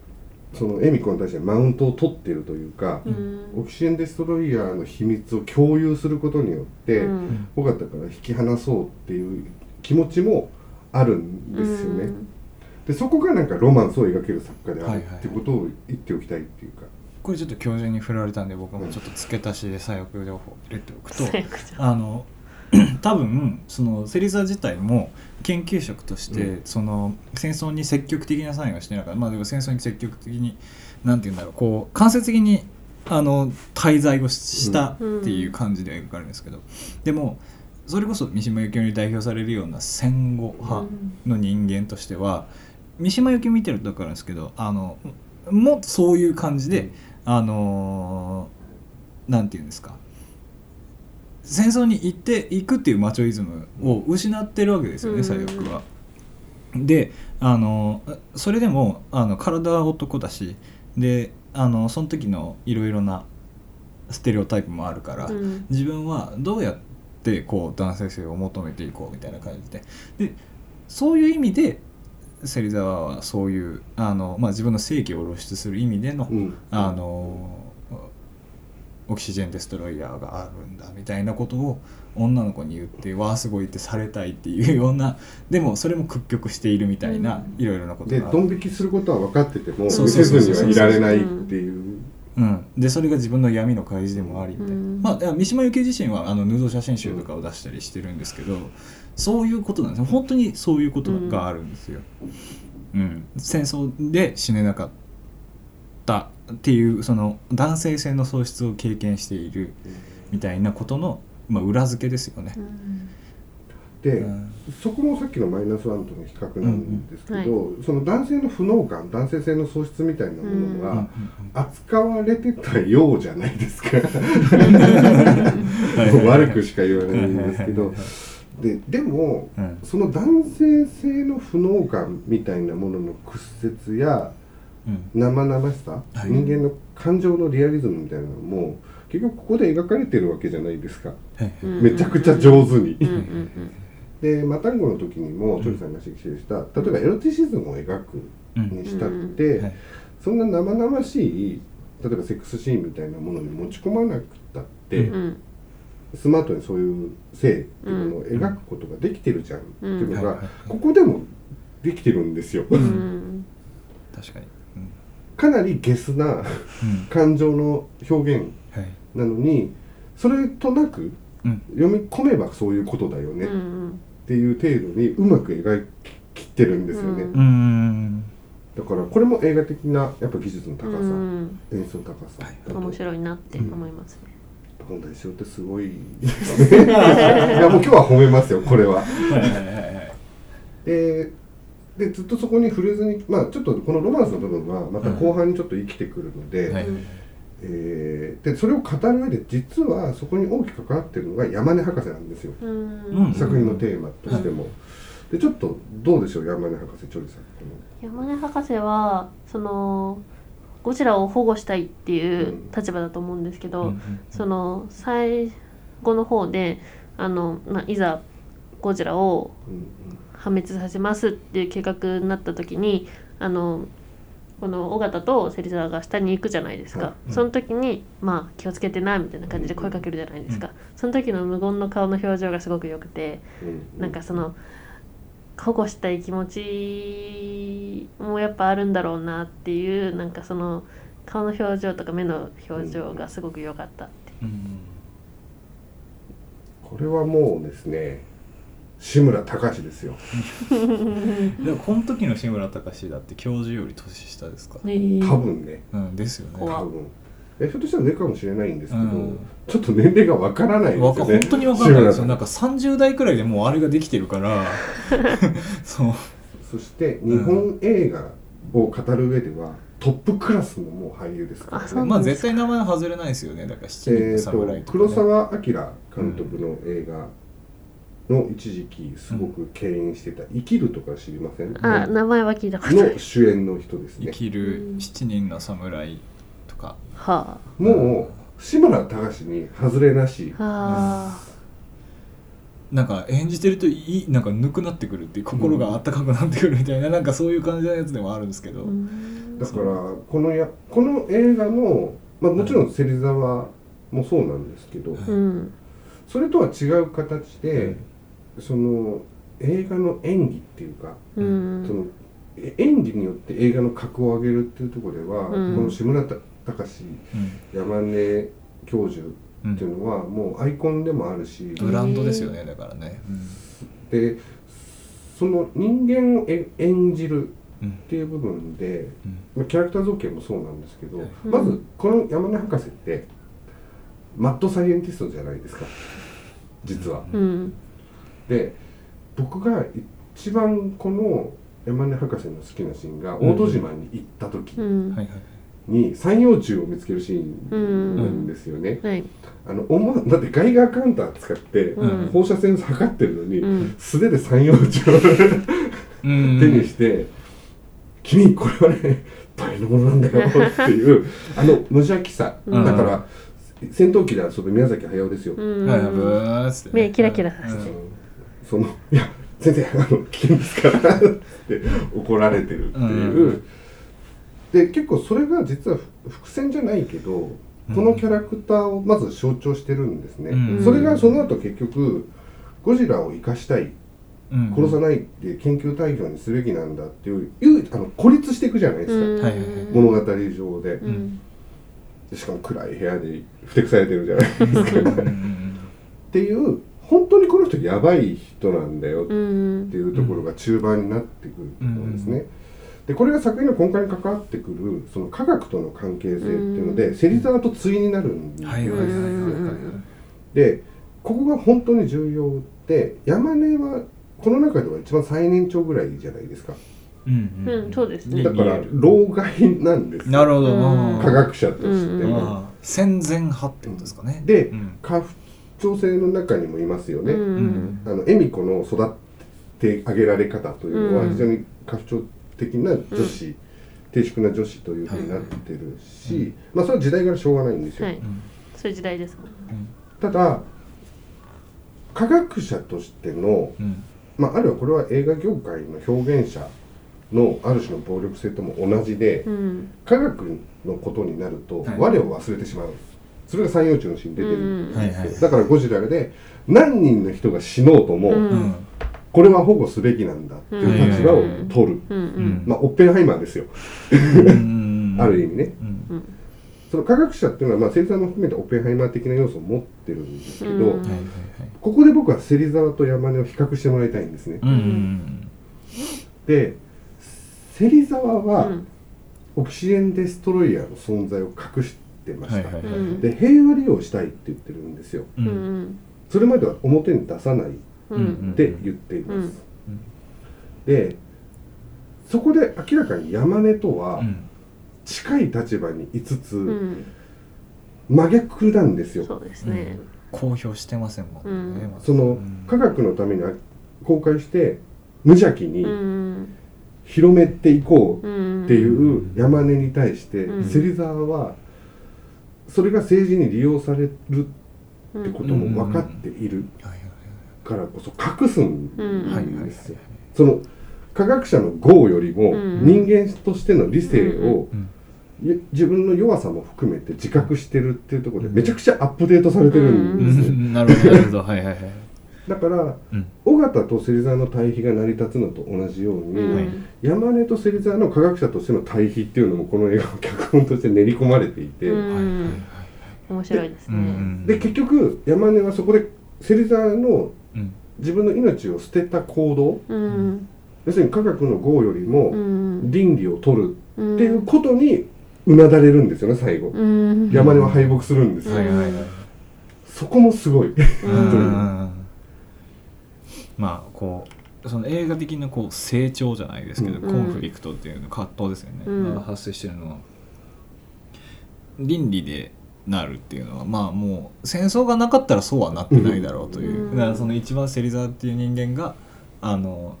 Speaker 1: その恵美子に対してマウントを取ってるというか、
Speaker 3: うん。
Speaker 1: オキシエンデストロイヤーの秘密を共有することによって、
Speaker 3: うん。
Speaker 1: 尾形から引き離そうっていう気持ちもあるんですよね。でそこがなんかロマンスを描ける作家であるってことを言っておきたいっていうか、
Speaker 2: これちょっと教授に振られたんで僕もちょっと付け足しで左翼情報を入れておくと。あの 多分その芹沢自体も研究職として、
Speaker 1: うん。
Speaker 2: その戦争に積極的なサインをしてなかった。まあでも戦争に積極的になんて言うんだろう。こう間接的にあの滞在をししたっていう感じで描かれるんですけど、でもそれこそ三島由紀夫に代表されるような戦後派の人間としては、三島由紀夫見てると分かるんですけどあのもそういう感じで、あのーなんて言うんですか戦争に行っていくっていうマチョイズムを失ってるわけですよね、
Speaker 3: うん。
Speaker 2: 最悪は。であのそれでもあの体は男だしであのその時のいろいろなステレオタイプもあるから、
Speaker 3: うん。
Speaker 2: 自分はどうやってこう男性性を求めていこうみたいな感じで。でそういう意味で芹沢はそういうあの、まあ、自分の正義を露出する意味での、
Speaker 1: うん。
Speaker 2: あのオキシジェンデストロイヤーがあるんだみたいなことを女の子に言ってわあすごいってされたいっていうようなでもそれも屈曲しているみたいな、いろいろなことが。
Speaker 1: でドン引きすることは分かってても見
Speaker 2: そう
Speaker 1: せずにはいられないっていう。
Speaker 2: うん、でそれが自分の闇の開示でもありみたいな、
Speaker 3: うん。
Speaker 2: まあ、三島由紀夫自身はあのヌード写真集とかを出したりしてるんですけど、そういうことなんですよ。本当にそういうことがあるんですよ、うん。戦争で死ねなかったっていうその男性性の喪失を経験しているみたいなことの、まあ、裏付けですよね。
Speaker 3: う、ん。
Speaker 1: で、
Speaker 2: うん。
Speaker 1: そこもさっきのマイナスワンとの比較なんですけど、
Speaker 3: うん。
Speaker 1: その男性の不能感男性性の喪失みたいなものが扱われてたようじゃないですか。悪くしか言わないんですけど。ででも
Speaker 2: うん。
Speaker 1: その男性性の不能感みたいなものの屈折や
Speaker 2: うん
Speaker 1: 生々しさ、
Speaker 2: はい。
Speaker 1: 人間の感情のリアリズムみたいなのも結局ここで描かれてるわけじゃないですか。めちゃくちゃ上手に。でマタンゴの時にもチョリさんが指摘した例えばエロティシズムを描くにしたって、
Speaker 2: はい。
Speaker 1: そんな生々しい例えばセックスシーンみたいなものに持ち込まなくたって、
Speaker 3: うん。うん
Speaker 1: スマートにそういう性っていうものを描くことができてるじゃん、っていうのが、ここでもできてるんですよ、
Speaker 2: 確かに、うん
Speaker 1: かなりゲスな
Speaker 2: うん。
Speaker 1: 感情の表現
Speaker 2: はい。
Speaker 1: なのにそれとなく
Speaker 2: うん。
Speaker 1: 読み込めばそういうことだよねっ
Speaker 3: うん。
Speaker 1: ていう程度にうまく描ききってるんですよね、だからこれも映画的なやっぱ技術の高さ、
Speaker 3: うん。
Speaker 1: 演出の高さ。
Speaker 3: 面白いなって思いますね。
Speaker 1: 本題しようってすごいですね。いやもう今日は褒めますよこれは。
Speaker 2: はいはいはいはい。
Speaker 1: ででずっとそこに触れずにまあちょっとこのロマンスの部分はまた後半にちょっと生きてくるので、
Speaker 2: はい。
Speaker 1: えーでそれを語る上で実はそこに大きく関わってるのが山根博士なんですよ、
Speaker 3: うん。
Speaker 2: うん。
Speaker 1: 作品のテーマとしても、でちょっとどうでしょう山根博士チョリさんこ
Speaker 3: 山根博士はそのゴジラを保護したいっていう立場だと思うんですけど、
Speaker 2: うんうん
Speaker 3: その最後の方であの、まあ、いざゴジラを
Speaker 1: の、うん
Speaker 3: 破滅させますっていう計画になった時にあのこの尾形と芹沢が下に行くじゃないですか、
Speaker 1: はい。
Speaker 2: うん。
Speaker 3: その時に「まあ気をつけてな」みたいな感じで声かけるじゃないですか、その時の無言の顔の表情がすごく良くて
Speaker 1: うん。
Speaker 3: なんかその保護したい気持ちもやっぱあるんだろうなっていうなんかその顔の表情とか目の表情がすごく良かったって
Speaker 2: うん。
Speaker 1: これはもうですね志村隆ですよ。
Speaker 2: でもこの時の志村隆だって教授より年下ですか、
Speaker 1: 多分ね。
Speaker 2: うんですよね。
Speaker 3: 怖
Speaker 1: 多分えひょっとしたら上かもしれないんですけど、
Speaker 2: うん。
Speaker 1: ちょっと年齢がわからないです
Speaker 2: わ
Speaker 1: よね。
Speaker 2: か本当にわかんないですよ。なんか30代くらいでもうあれができてるから。そう。
Speaker 1: そして日本映画を語る上ではトップクラスのもう俳優ですから
Speaker 3: あそう
Speaker 1: ね。
Speaker 2: まあ絶対名前は外れないですよね。だから七人の
Speaker 1: えー、
Speaker 2: 侍とか、
Speaker 1: と黒
Speaker 2: ね
Speaker 1: 澤明監督の映画の一時期すごく敬遠してた「生きる」とか知りません？
Speaker 3: あ名前は聞いたこと
Speaker 1: の主演の人ですね。
Speaker 2: 生きる七人の侍とか。
Speaker 3: は
Speaker 1: もう志村隆に外れなし。
Speaker 3: あ。は
Speaker 2: なんか演じてるといいなんかぬくなってくるっていう心が温かくなってくるみたいな、なんかそういう感じのやつでもあるんですけど、
Speaker 3: あうん。
Speaker 1: だからこのやこの映画の、まあ、もちろん芹沢もそうなんですけど、
Speaker 3: うん。
Speaker 1: それとは違う形で、その映画の演技っていうか、
Speaker 3: うん。
Speaker 1: そのえ演技によって映画の格を上げるっていうところでは、
Speaker 3: うん。
Speaker 1: この志村隆
Speaker 2: うん。
Speaker 1: 山根教授
Speaker 2: うん
Speaker 1: っていうのはもうアイコンでもあるし、
Speaker 2: ブランドですよねだからね、
Speaker 1: でその人間をえ演じる
Speaker 2: うん。
Speaker 1: っていう部分で、
Speaker 2: うん。
Speaker 1: まあ、キャラクター造形もそうなんですけど、
Speaker 2: はい。
Speaker 1: まずこの山根博士ってマッドサイエンティストじゃないですか。実は。
Speaker 3: うん
Speaker 1: で僕が一番この山根博士の好きなシーンが
Speaker 2: うん。
Speaker 1: 大戸島に行った時
Speaker 3: うん。
Speaker 2: はいはい
Speaker 1: に三葉虫を見つけるシーンなんですよね。
Speaker 3: はい。
Speaker 1: あのだってガイガーカウンター使って
Speaker 3: うん。
Speaker 1: 放射線測ってるのに、
Speaker 3: うん。
Speaker 1: 素手で三葉虫を
Speaker 2: うん。
Speaker 1: 手にして「君これはね大のものなんだよ」っていう あの無邪気さ、
Speaker 3: うん。
Speaker 1: だから戦闘機で遊ぶ宮崎駿ですよ、
Speaker 3: うん。目キラキラさせて。
Speaker 2: うん
Speaker 1: その「いや先生あの危険ですから」って怒られてるっていう、
Speaker 2: うん
Speaker 1: で結構それが実は伏線じゃないけどこのキャラクターをまず象徴してるんですね、
Speaker 2: うん。
Speaker 1: それがその後結局ゴジラを生かしたい。
Speaker 2: うん。
Speaker 1: 殺さないって研究対象にすべきなんだっていういうあの孤立していくじゃないですか、物語上で。
Speaker 3: う、ん。
Speaker 1: でしかも暗い部屋でふてくされてるじゃないですか、っ
Speaker 2: ん
Speaker 1: ていう本当にこの人やばい人なんだよっ
Speaker 3: うん。
Speaker 1: ていうところが中盤になってくると思うんですね。でこれが作品の根幹に関わってくるその科学との関係性っていうので、
Speaker 3: うん。
Speaker 1: 芹沢と対になるんですよ、
Speaker 2: はいはいはいはい。はい
Speaker 1: でここが本当に重要で山根はこの中では一番最年長ぐらいじゃないですか。
Speaker 2: うん
Speaker 3: うんそうですね。
Speaker 1: だから老害なんですよ。
Speaker 2: なるほど、
Speaker 3: うん。
Speaker 1: 科学者として、
Speaker 2: 戦前派ってことですかね。
Speaker 1: で
Speaker 2: うん。
Speaker 1: 家父長制の中にもいますよね、
Speaker 3: うん。
Speaker 1: あの恵美子の育て上げられ方というのは
Speaker 3: うん。
Speaker 1: 非常に家父長的な女子、低粛な女子というふうになってるし、
Speaker 2: はい
Speaker 1: まあそれは時代からしょうがないんですよ、
Speaker 3: そういう時代です。
Speaker 1: ただ科学者としての、
Speaker 2: うん。
Speaker 1: まあ、あるいはこれは映画業界の表現者のある種の暴力性とも同じで、
Speaker 3: うん。
Speaker 1: 科学のことになると
Speaker 2: はい。
Speaker 1: 我を忘れてしまう、それが三葉虫のシーンに出てる。だからゴジラで何人の人が死のうとも、これは保護すべきなんだっていう立場を取る、
Speaker 3: うん。うん。
Speaker 1: まあオッペンハイマーですよ、
Speaker 2: うん。
Speaker 1: ある意味ね。
Speaker 2: うん。
Speaker 1: その科学者っていうのは、まあ、芹沢も含めてオッペンハイマー的な要素を持ってるんですけど、
Speaker 3: うん。
Speaker 1: ここで僕は芹沢と山根を比較してもらいたいんですね、
Speaker 2: うん。うん
Speaker 1: で芹沢
Speaker 3: う
Speaker 1: は
Speaker 3: ん。
Speaker 1: オキシエンデストロイヤーの存在を隠してました、
Speaker 2: はいはいはい。
Speaker 3: うん。
Speaker 1: で平和利用したいって言ってるんですよ。
Speaker 2: う
Speaker 3: うん。ん
Speaker 1: それまでは表に出さないっ
Speaker 3: う
Speaker 2: うん。
Speaker 3: ん
Speaker 1: て言っています、
Speaker 2: うん。
Speaker 1: でそこで明らかに山根とは
Speaker 2: うん。
Speaker 1: 近い立場にいつつ、
Speaker 3: うん。
Speaker 1: 真逆なんですよ。
Speaker 3: そうですね。
Speaker 2: 公表してませんもんね
Speaker 1: その
Speaker 2: うん。
Speaker 1: 科学のために公開して無邪気
Speaker 3: う
Speaker 1: に
Speaker 3: ん。
Speaker 1: 広めていこう
Speaker 3: うん
Speaker 1: っていう山根に対して
Speaker 3: うん。
Speaker 1: 芹沢はそれが政治に利用される
Speaker 3: うん。
Speaker 1: ってことも分かっているからこそ隠すんですよ。その科学者の業よりも
Speaker 3: うん。
Speaker 1: 人間としての理性を自分の弱さも含めて自覚してるっていうところでめちゃくちゃアップデートされてるん
Speaker 2: う
Speaker 1: ですよ。
Speaker 2: ん。なるほどなるほど。はいはいはい
Speaker 1: だから
Speaker 2: うん。
Speaker 1: 尾形と芹沢の対比が成り立つのと同じように、
Speaker 3: うん。
Speaker 2: はい。
Speaker 1: 山根と芹沢の科学者としての対比っていうのもこの映画の脚本として練り込まれていて、
Speaker 3: 面白いですね。
Speaker 1: で結局山根はそこで芹沢の
Speaker 2: うん。
Speaker 1: 自分の命を捨てた行動
Speaker 3: うん。
Speaker 1: 要するに科学の業よりも
Speaker 3: うん。
Speaker 1: 倫理を取る
Speaker 3: うん。
Speaker 1: っていうことにうなだれるんですよね最後、
Speaker 3: うん。
Speaker 1: 山根は敗北するんですよ、そこもすごい。
Speaker 3: うん。
Speaker 2: うんまあこうその映画的なこう成長じゃないですけど、
Speaker 1: うん。
Speaker 2: コンフリクトっていうの葛藤ですよね、
Speaker 3: うん。
Speaker 2: が発生してるのは。倫理でなるっていうのはまあもう戦争がなかったらそうはなってないだろうという、
Speaker 3: うん。
Speaker 2: だからその一番芹沢っていう人間があの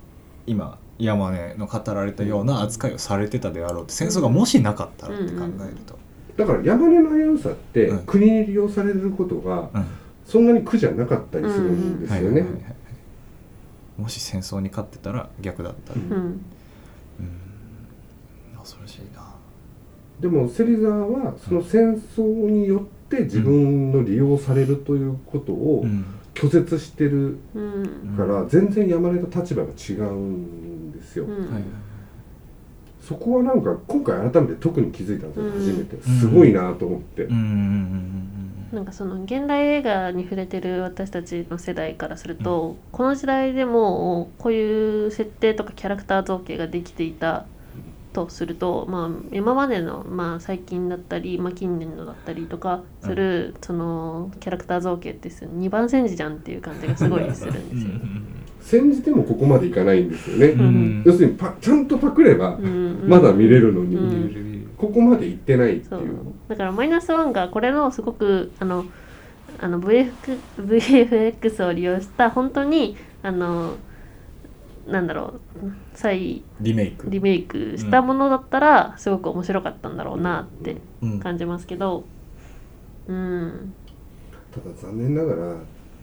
Speaker 2: 今山根の語られたような扱いをされてたであろうって戦争がもしなかったらって考えると、
Speaker 1: だから山根の危うさって
Speaker 2: うん
Speaker 1: 国に利用されることが
Speaker 2: うん。
Speaker 1: そんなに苦じゃなかったりするんですよね。
Speaker 2: はいはいはいはいもし戦争に勝ってたら逆だったら、
Speaker 1: うん。
Speaker 3: うん。
Speaker 2: うん恐ろしいな。
Speaker 1: でも芹沢はその戦争によって自分の利用されるということを
Speaker 2: うん。
Speaker 1: 拒絶してる
Speaker 3: うん。
Speaker 1: から全然山根と立場が違うんですよ、
Speaker 3: うん。
Speaker 2: はい。はい
Speaker 1: そこはなんか今回改めて特に気づいたんですよ、
Speaker 3: うん。
Speaker 1: 初めて。すごいなと思って、
Speaker 2: うんうんうん
Speaker 3: なんかその現代映画に触れてる私たちの世代からすると、この時代でもこういう設定とかキャラクター造形ができていたとすると、まあ、今までの、まあ、最近だったり、まあ、近年のだったりとかする、そのキャラクター造形って2番煎じじゃんっていう感じがすごいするん
Speaker 2: うんう
Speaker 3: ですよ。
Speaker 2: ん。
Speaker 1: 戦じてもここまでいかないんですよね、
Speaker 2: うん。うん。
Speaker 1: 要するにパちゃんとパクれば
Speaker 3: うん。
Speaker 1: まだ見れるのに、
Speaker 3: うん
Speaker 1: ここまでいってないって
Speaker 3: そ
Speaker 1: いう。う。
Speaker 3: だからマイナスワンがこれのすごくあのあの VF VFX を利用した本当にあのなんだろう再
Speaker 2: リメイク。
Speaker 3: リメイクしたものだったらすごく面白かったんだろうなって
Speaker 2: うん。
Speaker 3: 感じますけど。うん。
Speaker 1: ただ残念ながら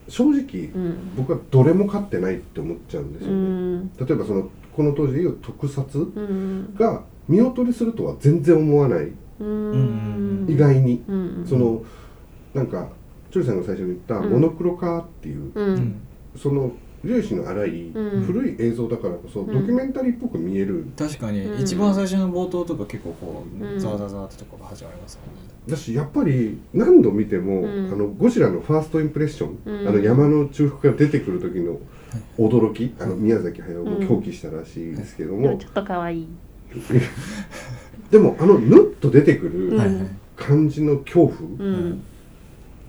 Speaker 1: 正直、
Speaker 3: うん。
Speaker 1: 僕はどれも勝ってないって思っちゃうんです
Speaker 3: う
Speaker 1: よね、
Speaker 3: ん。
Speaker 1: 例えばそのこの当時でいう特撮
Speaker 3: うん。
Speaker 1: が見劣りするとは全然思わない、
Speaker 3: うん。
Speaker 1: 意外に、
Speaker 3: うん。
Speaker 1: そのなんかチョリさんが最初に言った
Speaker 3: うん。
Speaker 1: モノクロ化っていう、その粒子の粗い、
Speaker 3: うん。
Speaker 1: 古い映像だからこそ、
Speaker 3: ん。
Speaker 1: ドキュメンタリーっぽく見える。
Speaker 2: 確かに
Speaker 3: うん。
Speaker 2: 一番最初の冒頭とか結構こ
Speaker 3: う
Speaker 2: うん。ザワザワザワってとこが始まりますもんね。
Speaker 1: だしやっぱり何度見ても、
Speaker 3: うん。
Speaker 1: あのゴジラのファーストインプレッション、
Speaker 3: うん。
Speaker 1: あの山の中腹が出てくる時の驚き、あの宮崎駿も狂気したらしいですけども
Speaker 3: ちょっと可愛い
Speaker 1: でもあのヌッと出てくる感じの恐怖、
Speaker 3: うん。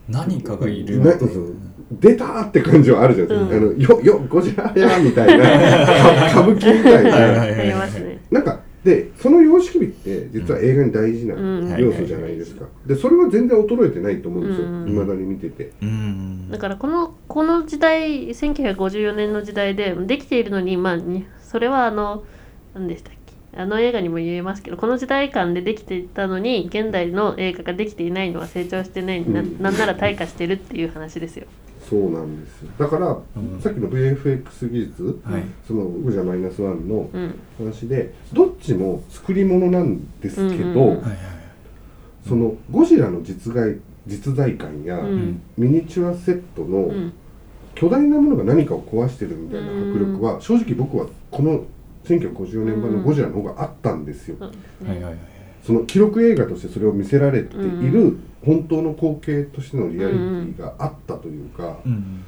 Speaker 2: 何かがいる。
Speaker 1: なそう出たーって感じはあるじゃないですか、
Speaker 3: うん。
Speaker 1: あのよよゴジラやみたいな。か 歌舞伎みたいな、
Speaker 2: はい
Speaker 1: なんかでその様式美って実は映画に大事な
Speaker 3: うん
Speaker 1: 要素じゃないですか、でそれは全然衰えてないと思うんですよ。
Speaker 3: うん
Speaker 1: いま、未だに見てて
Speaker 2: うん。
Speaker 3: だからこのこの時代1954年の時代でできているのにまあにそれはあの何でしたっけ？あの映画にも言えますけどこの時代間でできていたのに現代の映画ができていないのは成長してない、な
Speaker 1: うん
Speaker 3: なんなら退化してるっていう話ですよ。
Speaker 1: そうなんですよ。だから、
Speaker 2: ん。
Speaker 1: さっきの VFX 技術、
Speaker 2: はい。
Speaker 1: そのゴジラマイナスワンの
Speaker 3: うん。
Speaker 1: 話でどっちも作り物なんですけど、
Speaker 3: うん。うん
Speaker 1: そのゴジラの実在実在感や、
Speaker 3: うん。
Speaker 1: ミニチュアセットの
Speaker 3: うん。
Speaker 1: 巨大なものが何かを壊してるみたいな迫力は、正直僕はこの1954年版のゴジラの方があったんですよ、
Speaker 3: そうですね
Speaker 2: はいはいはい。
Speaker 1: その記録映画としてそれを見せられている
Speaker 3: う
Speaker 1: 本当の光景としてのリアリティがあったというか、
Speaker 2: うん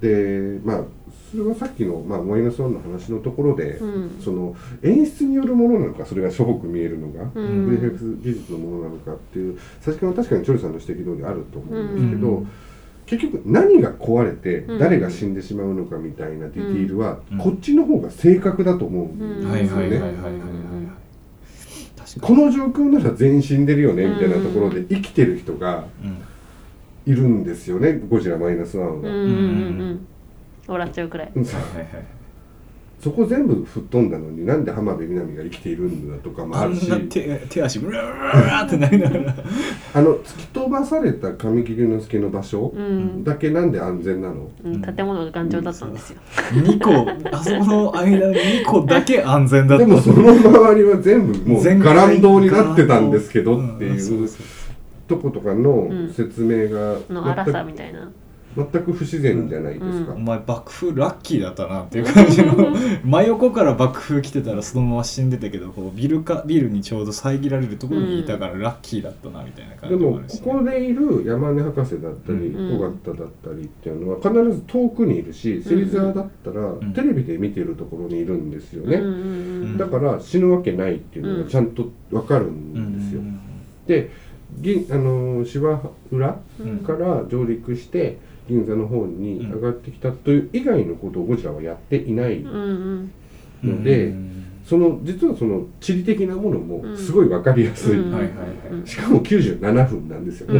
Speaker 1: でまあそれはさっきの、まあ、マイナスワンの話のところで、
Speaker 3: うん。
Speaker 1: その演出によるものなのかそれがしょぼく見えるのが、
Speaker 3: うん。
Speaker 1: VFX 技術のものなのかっていう佐々木君は確かにチョリさんの指摘通りあると思うんですけど、
Speaker 2: うん
Speaker 1: 結局何が壊れて
Speaker 3: うん。
Speaker 1: 誰が死んでしまうのかみたいなディティールは、
Speaker 2: うん。
Speaker 1: こっちの方が正確だと思うんですよね。この状況なら全員死んでるよねみたいなところで生きてる人が
Speaker 2: うん。
Speaker 1: いるんですよね。ゴジラマイナスワンは。
Speaker 3: うん。うんうんうん。笑っちゃうくらい。
Speaker 1: うん
Speaker 2: はいはいはい
Speaker 1: そこ全部吹っ飛んだのになんで浜辺美波が生きているんだとかもあるし。
Speaker 2: あんな手手足ブラーってなりながら。
Speaker 1: あの突き飛ばされた神木隆之介の場所
Speaker 3: うん、
Speaker 1: だけなんで安全なの？
Speaker 3: うん、建物が頑丈だったんですよ、
Speaker 2: 2個あそこの間に2個だけ安全だった。
Speaker 1: でもその周りは全部もう
Speaker 2: 全
Speaker 1: ガランドになってたんですけどっていうとことかの
Speaker 3: うん。
Speaker 1: 説明が
Speaker 3: の荒さみたいな
Speaker 1: 全く不自然じゃないですか。
Speaker 2: お。前爆風ラッキーだったなっていう感じの。真横から爆風来てたらそのまま死んでたけどこうビルかビルにちょうど遮られるところにいたからラッキーだったなみたいな感
Speaker 1: でも
Speaker 2: じもあるし、
Speaker 1: ここでいる山根博士だったり
Speaker 3: うん
Speaker 1: 尾形だったりっていうのは必ず遠くにいるし芹沢だったら
Speaker 2: ん。
Speaker 1: テレビで見てるところにいるんですよね。
Speaker 3: うんうん
Speaker 1: だから死ぬわけないっていうのがちゃんと分かるんですよ。で銀あのー芝浦
Speaker 3: うん。
Speaker 1: から上陸して銀座の方に上がってきたという以外のことをゴジラはやっていないので、
Speaker 2: うん
Speaker 1: その実はその地理的なものもすごい分かりやすい、
Speaker 3: うん。
Speaker 2: はいはいはい。
Speaker 3: うん
Speaker 1: しかも97分なんですよ、こ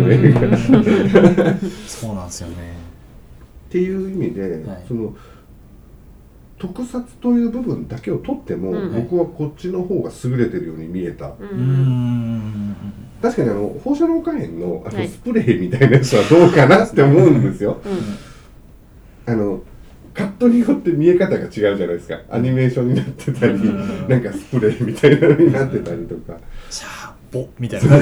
Speaker 2: そうなんですよね。
Speaker 1: ていう意味で、
Speaker 2: はい。
Speaker 1: その特撮という部分だけを取っても、
Speaker 3: うん。
Speaker 1: 僕はこっちの方が優れてるように見えた。
Speaker 3: う
Speaker 2: うんん
Speaker 1: 確かにあの放射能火炎のあの
Speaker 3: はい。
Speaker 1: スプレーみたいなやつはどうかなって思うんですよ。あのカットによって見え方が違うじゃないですか。アニメーションになってたり
Speaker 2: うん。
Speaker 1: なんかスプレーみたいなのになってたりとか。
Speaker 2: シャーボみたいな。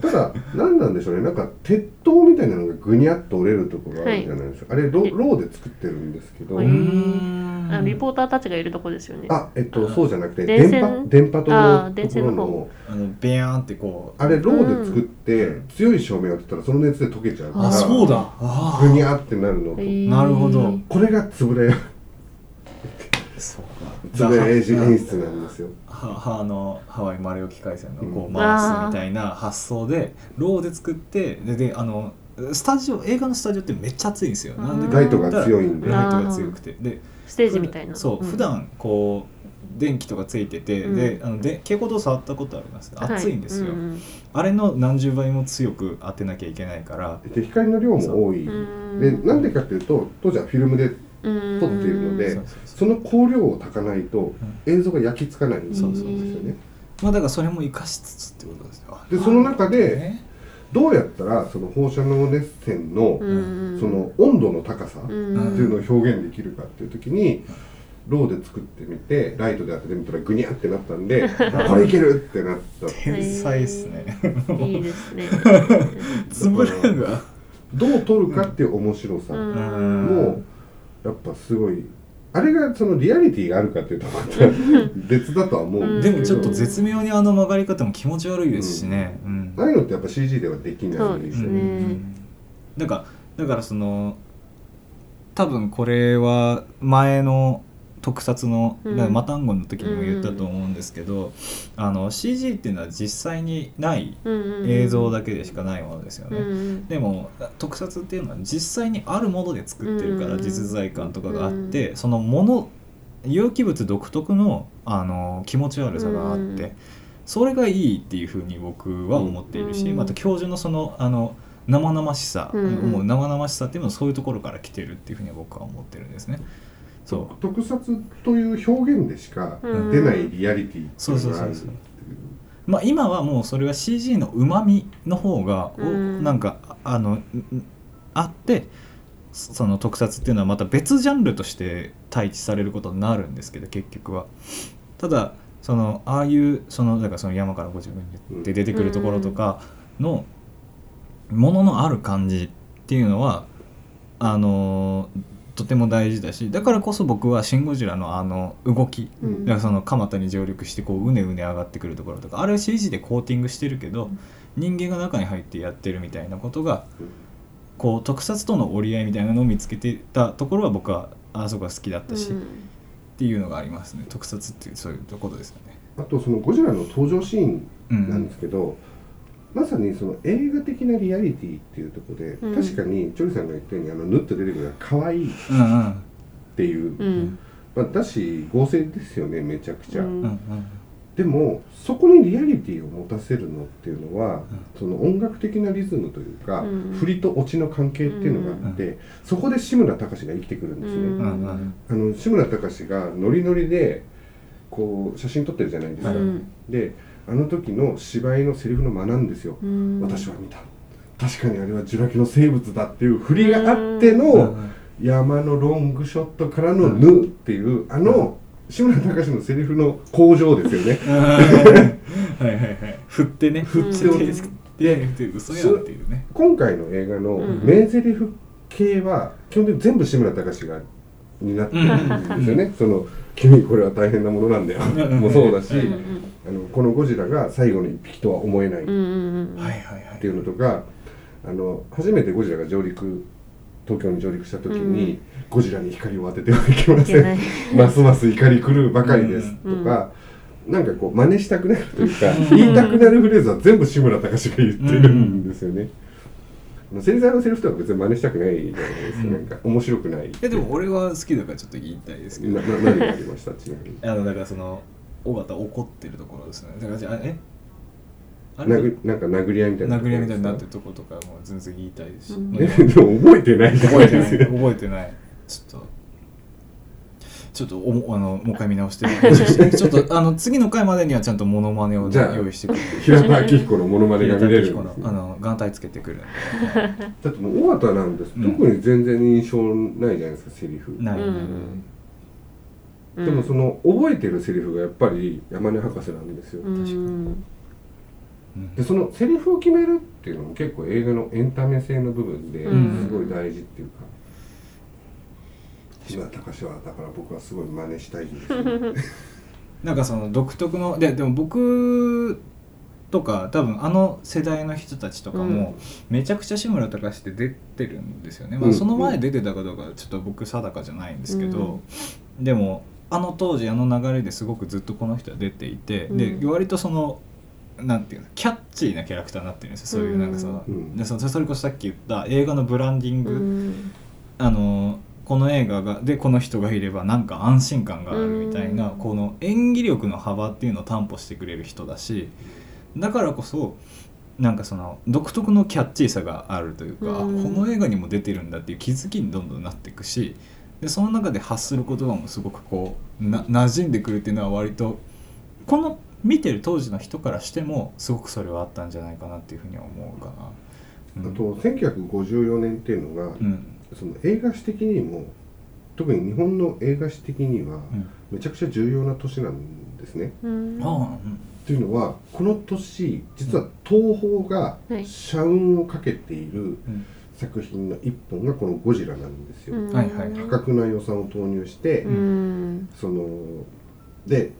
Speaker 1: ただ何なんでしょうね。なんか鉄塔みたいなのがぐにゃっと折れるところあるじゃないですか、あれロローで作ってるんですけど、
Speaker 3: はい。
Speaker 2: うん。
Speaker 3: あのリポーターたちがいるとこですよね。
Speaker 1: あえっとそうじゃなくて
Speaker 3: 電
Speaker 1: 波電波塔のと
Speaker 3: 電線の方。
Speaker 1: ころの
Speaker 2: あのベヤーンってこう。
Speaker 1: あれローで作って強い照明を当てたらその熱で溶けちゃうから
Speaker 2: あそうだ。あ
Speaker 1: ぐにゃってなるの
Speaker 2: なるほど。
Speaker 1: これがつぶれ。
Speaker 2: そう
Speaker 1: つぶれ演出なんですよ。
Speaker 2: ははあのハワイマリオ機回線のこ
Speaker 1: う
Speaker 2: う回すみたいな発想でローで作ってでであのスタジオ映画のスタジオってめっちゃ暑いんですよ。なんで
Speaker 1: ライトが強いんで。
Speaker 2: ライトが強くて。で
Speaker 3: ステージみたいな。
Speaker 2: そう、
Speaker 3: ん。
Speaker 2: 普段こう電気とかついてて、
Speaker 3: うん。
Speaker 2: であので蛍光灯触ったことあります？暑い。んですよ、
Speaker 3: はいうん。
Speaker 2: あれの何十倍も強く当てなきゃいけないから。
Speaker 1: で光の量も多い。
Speaker 3: うん。
Speaker 1: でなんでかっていうと当時はフィルムで
Speaker 3: うん
Speaker 1: 撮っているので
Speaker 2: そ
Speaker 1: の光量を炊かないと映像が焼き付かない。ん。ですよ
Speaker 2: そうそう
Speaker 1: ね。
Speaker 2: まあだからそれも生かしつつってことですよ。
Speaker 1: でその中で
Speaker 2: ね
Speaker 1: どうやったらその放射能熱線の
Speaker 3: うん。
Speaker 1: その温度の高さって
Speaker 3: うん
Speaker 1: いうのを表現できるかっていう時にローで作ってみてライトで当ててみたらグニャってなったんであこれいけるってなった。
Speaker 2: 天才っすね。
Speaker 3: いいですね。
Speaker 2: 潰れるが
Speaker 1: どう撮るかっていう面白さ
Speaker 3: うん。
Speaker 1: もやっぱすごい。あれがそのリアリティがあるかっていうとまた 別だとは思うんですけど。
Speaker 2: でもちょっと絶妙にあの曲がり方も気持ち悪いですしね、うん。
Speaker 1: ああいうのってやっぱ CG ではできない
Speaker 3: そうですね。
Speaker 2: うん。だからだからその多分これは前の特撮の、マタンゴの時にも言ったと思うんですけど、あの CG っていうのは実際にない映像だけでしかないものですよね。
Speaker 3: うん
Speaker 2: でも特撮っていうのは実際にあるもので作ってるから
Speaker 3: うん
Speaker 2: 実在感とかがあって、そのもの有機物独特のあの気持ち悪さがあって、
Speaker 3: うん
Speaker 2: それがいいっていうふうに僕は思っているし、
Speaker 3: うん
Speaker 2: また教授のそのあの生々しさ、
Speaker 3: うん。
Speaker 2: もう生々しさっていうのはそういうところから来てるっていうふうには僕は思ってるんですね。そ
Speaker 1: 特撮という表現でしか
Speaker 3: うん。
Speaker 1: 出ないリアリティって
Speaker 2: そう
Speaker 1: いうのがある
Speaker 2: そうそうそうまあ、今はもうそれは CG のうまみの方が、お
Speaker 3: うん。
Speaker 2: なんかああのんあってそその特撮っていうのはまた別ジャンルとして対峙されることになるんですけど結局は。ただそのああいうそのだからその山から50分で出てくるところとかのもののある感じっていうのはあのとても大事だしだからこそ僕は「シン・ゴジラ」のあの動き
Speaker 3: うん。
Speaker 2: だからその蒲田に上陸してこううねうね上がってくるところとかあれは CG でコーティングしてるけど人間が中に入ってやってるみたいなことがこう特撮との折り合いみたいなのを見つけてたところは僕はあそこが好きだったし、
Speaker 3: うん。
Speaker 2: っていうのがありますね。特撮っていうそういうところですよね。
Speaker 1: あとそのゴジラの登場シーン
Speaker 2: うん
Speaker 1: なんですけど、まさにその映画的なリアリティっていうところで、
Speaker 3: うん。
Speaker 1: 確かにチョリさんが言ったようにあのヌッと出てくるのが可愛いっていう、
Speaker 3: うん。
Speaker 1: まあ、だし合成ですよねめちゃくちゃ、
Speaker 3: うん。
Speaker 1: でもそこにリアリティを持たせるのっていうのは、
Speaker 2: ん。
Speaker 1: その音楽的なリズムというか、
Speaker 3: うん。
Speaker 1: 振りとオチの関係っていうのがあって、そこで志村隆が生きてくるんですね、あの志村隆がノリノリでこう写真撮ってるじゃないですか、
Speaker 3: うん。
Speaker 1: であの時の芝居のセリフの間なんですよ、
Speaker 3: うん。
Speaker 1: 私は見た。確かにあれはジュラ紀の生物だっていう振りがあって
Speaker 2: うん
Speaker 1: の
Speaker 2: うん。
Speaker 1: 山のロングショットからの「ぬ」っていうあの志村隆のセリフの向上ですよね。
Speaker 2: はいはいはい。振ってね。
Speaker 1: 振って
Speaker 2: 振ってで嘘やんっていうね。
Speaker 1: 今回の映画の
Speaker 3: うん。
Speaker 1: 名台詞系は基本的に全部志村隆がになってるんですよね、その「君これは大変なものなんだよ」
Speaker 2: うん
Speaker 1: もそうだし、
Speaker 3: うん
Speaker 1: あのこのゴジラが最後の一匹とは思えないっていうのとかあの初めてゴジラが上陸東京に上陸した時に、ゴジラに光を当ててはいけません。
Speaker 3: いけない。
Speaker 1: ますます怒り狂うばかりです
Speaker 3: うん
Speaker 1: とか、なんかこう真似したくなるというか
Speaker 2: うん
Speaker 1: 言いたくなるフレーズは全部志村隆が言ってるんですよね。芹沢のセリフとか別に真似したくないじゃないですか、
Speaker 2: うん。
Speaker 1: なんか面白くない。
Speaker 2: えでも俺は好きだからちょっと言いたいですけど。
Speaker 1: なな何がありました？ちなみに。
Speaker 2: あのだからその尾形怒ってるところですね。だからじゃあえ？あれ？
Speaker 1: 殴なんか殴り合いみたいな。
Speaker 2: 殴り合いみたいになって
Speaker 1: る
Speaker 2: るとことかも全然言いたいです。し、
Speaker 3: うん。
Speaker 2: ま あ
Speaker 1: でも覚えてないじゃ
Speaker 2: 覚えてない。
Speaker 1: ないですか
Speaker 2: 覚えてない。ちょっとちょっとおもあのもう一回見直して。ちょっとあの次の回までにはちゃんとモノマネをね
Speaker 1: じゃあ
Speaker 2: 用意してくる。
Speaker 1: 平田明彦のモノマネが見れる。んです
Speaker 2: 平田明彦のあの眼帯つけてくるんで。
Speaker 1: だってもう尾形なんです、
Speaker 2: うん。
Speaker 1: 特に全然印象ないじゃないですかセリフ。
Speaker 2: ない、
Speaker 3: うん。うん。
Speaker 1: でもその覚えてるセリフがやっぱり山根博士なんですよ、
Speaker 3: うん。
Speaker 2: うん。
Speaker 1: でそのセリフを決めるっていうのも結構映画のエンタメ性の部分です
Speaker 3: うん。
Speaker 1: ごい大事っていうか志村隆はだから僕はすごい真似したいんですよ、ね、
Speaker 2: なんかその独特のででも僕とか多分あの世代の人たちとかもめちゃくちゃ志村隆って出てるんですよね、まあ、
Speaker 1: うん
Speaker 2: その前出てたかどうかちょっと僕定かじゃないんですけど、でもあの当時あの流れですごくずっとこの人は出ていて、で
Speaker 3: うん。
Speaker 2: 割とそのなんていうのキャッチーなキャラクターになってるんですよそういうなんかその、
Speaker 1: うん。
Speaker 2: でそそれこそさっき言った映画のブランディング、
Speaker 3: うん。
Speaker 2: あのこの映画がでこの人がいればなんか安心感があるみたいな、
Speaker 3: うん。
Speaker 2: この演技力の幅っていうのを担保してくれる人だしだからこそなんかその独特のキャッチーさがあるというか、あ
Speaker 3: うん。
Speaker 2: この映画にも出てるんだっていう気づきにどんどんなっていくしでその中で発する言葉もすごくこうな馴染んでくるっていうのは割とこの見てる当時の人からしてもすごくそれはあったんじゃないかなっていうふうには思うかな。うん。
Speaker 1: あと1954年っていうのが、
Speaker 2: うん
Speaker 1: その映画史的にも特に日本の映画史的には
Speaker 2: うん。
Speaker 1: めちゃくちゃ重要な年なんですね。
Speaker 3: うん。
Speaker 2: ああうん。
Speaker 1: っていうのはこの年実は東宝が
Speaker 3: はい。
Speaker 1: 社運をかけている
Speaker 2: うん。
Speaker 1: 作品の一本がこの「ゴジラ」なんですよ。
Speaker 3: うん。
Speaker 2: はいはい。
Speaker 1: 破格な予算を投入して、
Speaker 3: うん。
Speaker 1: そので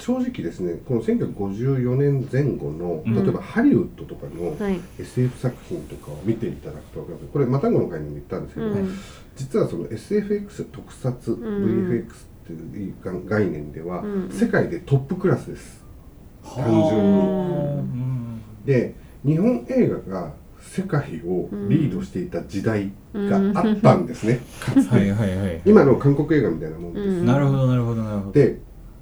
Speaker 1: 正直ですねこの1954年前後の
Speaker 2: うん。
Speaker 1: 例えばハリウッドとかの
Speaker 3: はい。
Speaker 1: SF 作品とかを見ていただくと分かるこれマタンゴの会にも言ったんですけど、
Speaker 3: うん
Speaker 1: 実はその SFX 特撮、
Speaker 3: ん
Speaker 1: VFX っていう概念では、
Speaker 3: うん。
Speaker 1: 世界でトップクラスです。単純に。
Speaker 2: うん
Speaker 1: で日本映画が世界をリードしていた時代があったんですね、かつて、
Speaker 2: はいはいはい
Speaker 1: 今の韓国映画みたいなもんです、
Speaker 3: うん。
Speaker 2: なるほどなるほどなるほど
Speaker 1: で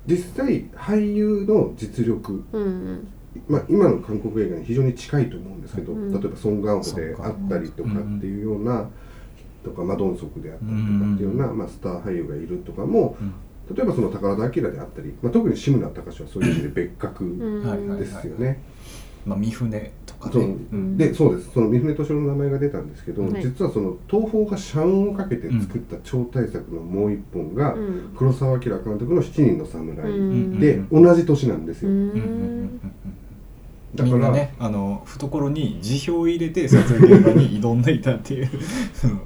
Speaker 1: 実際俳優の実力、
Speaker 3: うん
Speaker 1: まあ、今の韓国映画に非常に近いと思うんですけど、
Speaker 3: うん
Speaker 1: 例えばソン・ガンホであったりとかっていうような、とかマドンソクであったりとかっていうような、まあ、スター俳優がいるとかも
Speaker 2: うん。
Speaker 1: 例えばその宝田明であったり、まあ、特に志村隆はそういう意味で別格ですよね。
Speaker 2: まあ三船とか
Speaker 1: そう。
Speaker 2: ねうん。
Speaker 1: でそうです。その三船敏郎の名前が出たんですけど、
Speaker 3: はい
Speaker 1: 実はその東宝が社運をかけて作った超大作のもう一本が、
Speaker 3: うん。
Speaker 1: 黒澤明監督の「七人の侍」
Speaker 3: うん。
Speaker 1: で同じ年なんですよ、
Speaker 3: うん。
Speaker 2: うんうんうんうん
Speaker 1: だから、
Speaker 2: みんなねあの懐に辞表を入れて撮影現場に挑んでいたっていう。その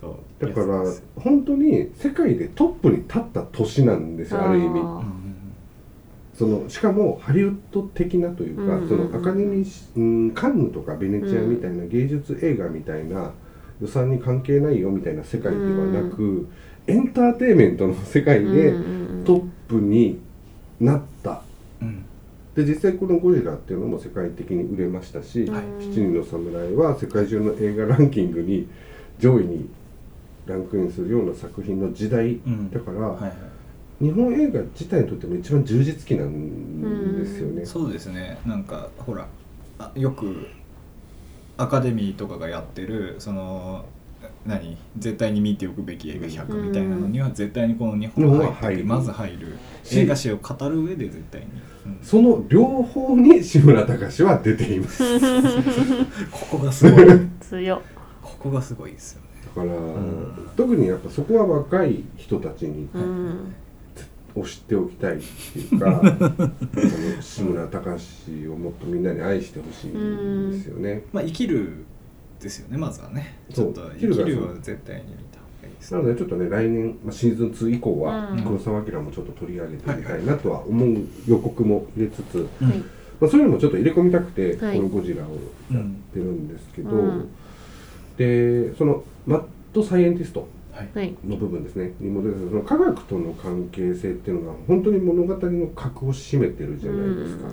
Speaker 2: そう。
Speaker 1: だから本当に世界でトップに立った年なんですよある意味そのしかもハリウッド的なというか、
Speaker 3: うん
Speaker 1: そのアカデミーし、うん、カンヌとかベネチアみたいな芸術映画みたいな予算に関係ないよみたいな世界ではなく、エンターテインメントの世界でトップになった。
Speaker 2: うん。
Speaker 1: で実際この「ゴジラ」っていうのも世界的に売れましたし「
Speaker 3: はい。
Speaker 1: 七人の侍」は世界中の映画ランキングに上位にランクインするような作品の時代
Speaker 2: うん
Speaker 1: だから、
Speaker 2: はいはい
Speaker 1: 日本映画自体にとっても一番充実期なんですよね。
Speaker 2: そうですね。なんかほらあよくアカデミーとかがやってるその何絶対に見ておくべき映画100みたいなのには絶対にこの日本が入ってまず入る。
Speaker 1: し
Speaker 2: 映画史を語る上で絶対に、うん。
Speaker 1: その両方に志村隆は出ています。
Speaker 2: ここがすごい。
Speaker 3: 強っ。
Speaker 2: ここがすごいですよね。
Speaker 1: だから、
Speaker 2: ん。
Speaker 1: 特にやっぱそこは若い人たちに
Speaker 3: うん
Speaker 1: を知っておきたいっていうか あの志村隆をもっとみんなに愛してほしいんですよね。
Speaker 2: まあ生きるですよねまずはね。ち
Speaker 1: そう
Speaker 2: ょっと生
Speaker 1: 生きる
Speaker 2: は絶対に見た方がいいです
Speaker 1: なのでちょっとね来年、まあ、シーズン2以降は、
Speaker 3: うん。
Speaker 1: 黒澤明もちょっと取り上げてみたいなとは思う予告も入れつつ、
Speaker 2: うん。
Speaker 3: はい
Speaker 1: まあ、そういうのもちょっと入れ込みたくて、
Speaker 3: はい。
Speaker 1: この「ゴジラ」をやってるんですけど、
Speaker 3: うん。
Speaker 1: でそのマッドサイエンティスト
Speaker 3: はい。
Speaker 1: の部分ですね。に戻るとその科学との関係性っていうのが本当に物語の核を占めてるじゃないですか。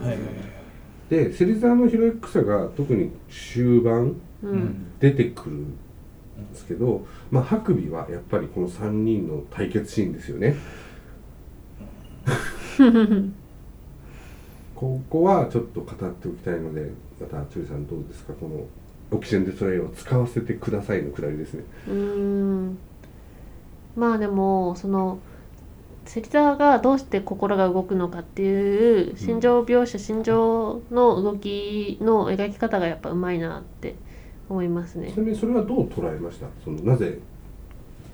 Speaker 1: で芹沢のひろゆきさが特に終盤
Speaker 3: う
Speaker 2: うん。ん
Speaker 1: 出てくるんですけど、まあ、ハクビはやっぱりこの3人の対決シーンですよね。ここはちょっと語っておきたいのでまたチョリさんどうですか？このオキシエンデストレイを使わせてくださいのくだりですね。
Speaker 3: うーんまあでもその芹沢がどうして心が動くのかっていう心情描写、心情の動きの描き方がやっぱうまいなって思いますね。
Speaker 1: ちなみにそれはどう捉えました？そのなぜ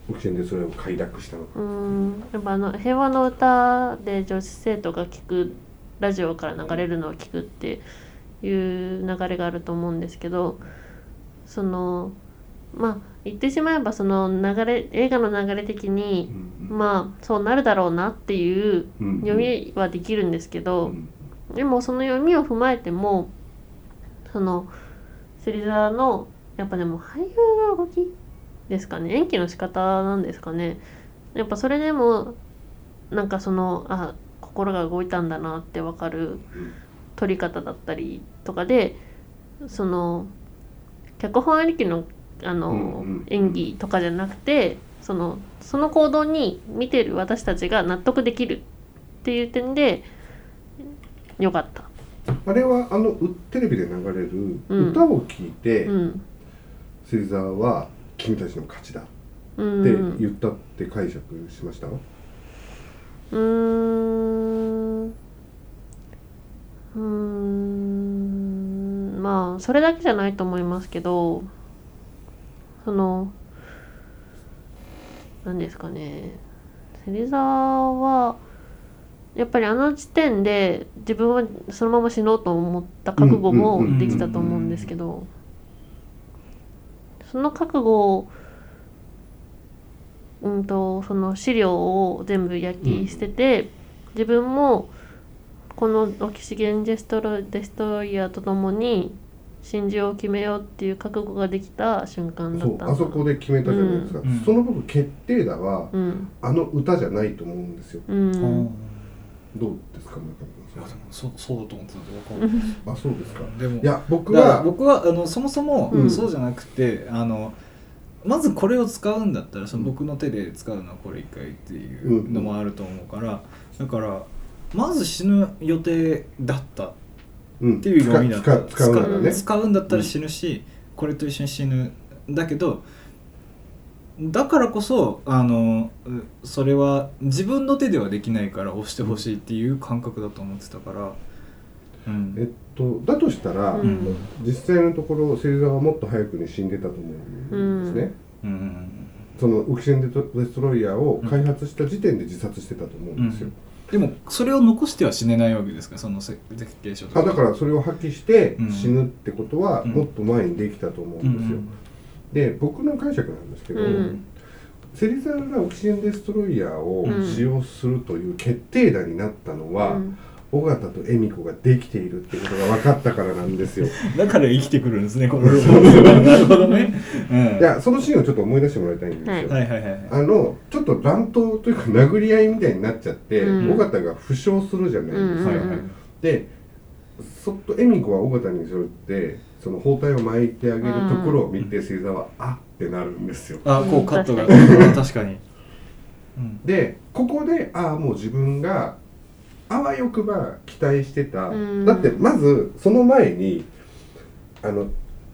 Speaker 1: オキシエンデストレイを快諾したのか。
Speaker 3: うーん。やっぱあの平和の歌で女子生徒が聞くラジオから流れるのを聞くっていう流れがあると思うんですけどそのまあ言ってしまえばその流れ映画の流れ的にまあそうなるだろうなっていう
Speaker 1: うん
Speaker 3: 読みはできるんですけ
Speaker 1: う
Speaker 3: ど、
Speaker 1: ん。
Speaker 3: でもその読みを踏まえてもその芹沢のやっぱでも俳優の動きですかね？演技の仕方なんですかね？やっぱそれでもなんかそのあ心が動いたんだなってわかる撮り方だったりとかでその脚本ありきのあの、
Speaker 1: うんうん。
Speaker 3: 演技とかじゃなくてそのその行動に見てる私たちが納得できるっていう点でよかった。
Speaker 1: あれはあのうテレビで流れる
Speaker 3: うん。
Speaker 1: 歌を聴いて、
Speaker 3: うん。
Speaker 1: 芹沢は君たちの勝ちだっ
Speaker 3: うん。
Speaker 1: て言ったって解釈しました、
Speaker 3: うーん。うーん。まあそれだけじゃないと思いますけどその何ですかね。芹沢はやっぱりあの時点で自分はそのまま死のうと思った覚悟もできたと思うんですけどその覚悟をうんとその資料を全部焼き捨てて、自分もこのオキシゲンデストロデストロイヤーとともに真珠を決めようっていう覚悟ができた瞬間だ
Speaker 1: そ
Speaker 3: ったの
Speaker 1: うあそこで決めたじゃないですか、
Speaker 2: うん。
Speaker 1: その部分決定打は
Speaker 3: うん。
Speaker 1: あの歌じゃないと思うんですよ。
Speaker 3: うん。
Speaker 1: どうですか村上さん。
Speaker 2: そうそうだと思ってたんでわかんない
Speaker 1: あそうですか。
Speaker 2: でも
Speaker 1: いや僕は
Speaker 2: 僕はあのそもそも
Speaker 3: うん。
Speaker 2: そうじゃなくて、あのまずこれを使うんだったらその僕の手で使うのはこれ一回っていうのもあると思うから、だからまず死ぬ予定だった
Speaker 1: ん。
Speaker 2: ていう読みだったら
Speaker 1: 使使う。ね。
Speaker 2: 使うんだったら死ぬし、これと一緒に死ぬ。だけどだからこそあのうそれは自分の手ではできないから押してほしいっていう感覚だと思ってたから、うん。
Speaker 1: えっとだとしたら、
Speaker 3: うん。
Speaker 1: 実際のところ芹沢はもっと早くに死んでたと思うんですね、
Speaker 2: うん。うん。
Speaker 1: そのオキシエンデストロイヤーを開発した時点で自殺してたと思うんですよ、
Speaker 2: でもそれを残しては死ねないわけですか？らその設計書と
Speaker 1: あだからそれを破棄して
Speaker 2: うん。
Speaker 1: 死ぬってことは
Speaker 2: うん。
Speaker 1: もっと前にできたと思うんですよ、で僕の解釈なんですけど、
Speaker 3: うん。
Speaker 1: 芹沢がオキシエンデストロイヤーを
Speaker 3: うん。
Speaker 1: 使用するという決定打になったのは、
Speaker 3: うん
Speaker 1: 尾形と恵美子ができているっていうことが分かったからなんですよ。
Speaker 2: だから生きてくるんですねこのロボットがなるほどね、うん、
Speaker 1: いやそのシーンをちょっと思い出してもらいたいんですよ、
Speaker 3: はい
Speaker 2: はいはいはい。
Speaker 1: あのちょっと乱闘というか殴り合いみたいになっちゃって、
Speaker 3: うん。
Speaker 1: 尾形が負傷するじゃないですか、
Speaker 3: うんうん
Speaker 2: はいはい。
Speaker 1: でそっと恵美子は尾形にそってその包帯を巻いてあげるところを見て星座はあってなるんですよ。
Speaker 2: あこうカットが。
Speaker 3: 確
Speaker 2: 確かに、うん、
Speaker 1: でここでああもう自分があわよくば期待してた、
Speaker 3: うん。
Speaker 1: だってまずその前にあの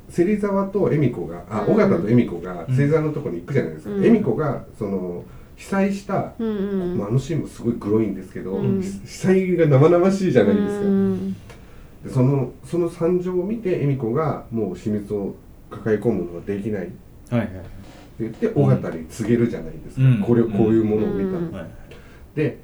Speaker 1: 芹沢と恵美子があ
Speaker 3: うん。
Speaker 1: 尾形と恵美子が
Speaker 2: うん。
Speaker 1: 芹沢のところに行くじゃないですか、
Speaker 3: うん。
Speaker 1: 恵美子がその被災した、
Speaker 3: うんうん。
Speaker 1: まあ、あのシーンもすごいグロいんですけど、
Speaker 3: うん。
Speaker 1: 被災が生々しいじゃないですか、
Speaker 3: うん。
Speaker 1: でそのその惨状を見て恵美子がもう秘密を抱え込むのはできない。って
Speaker 2: はいはい。
Speaker 1: 言って尾形に告げるじゃないですか、
Speaker 2: うん。
Speaker 1: これこういうものを見た、
Speaker 3: うん。
Speaker 2: はい。
Speaker 1: で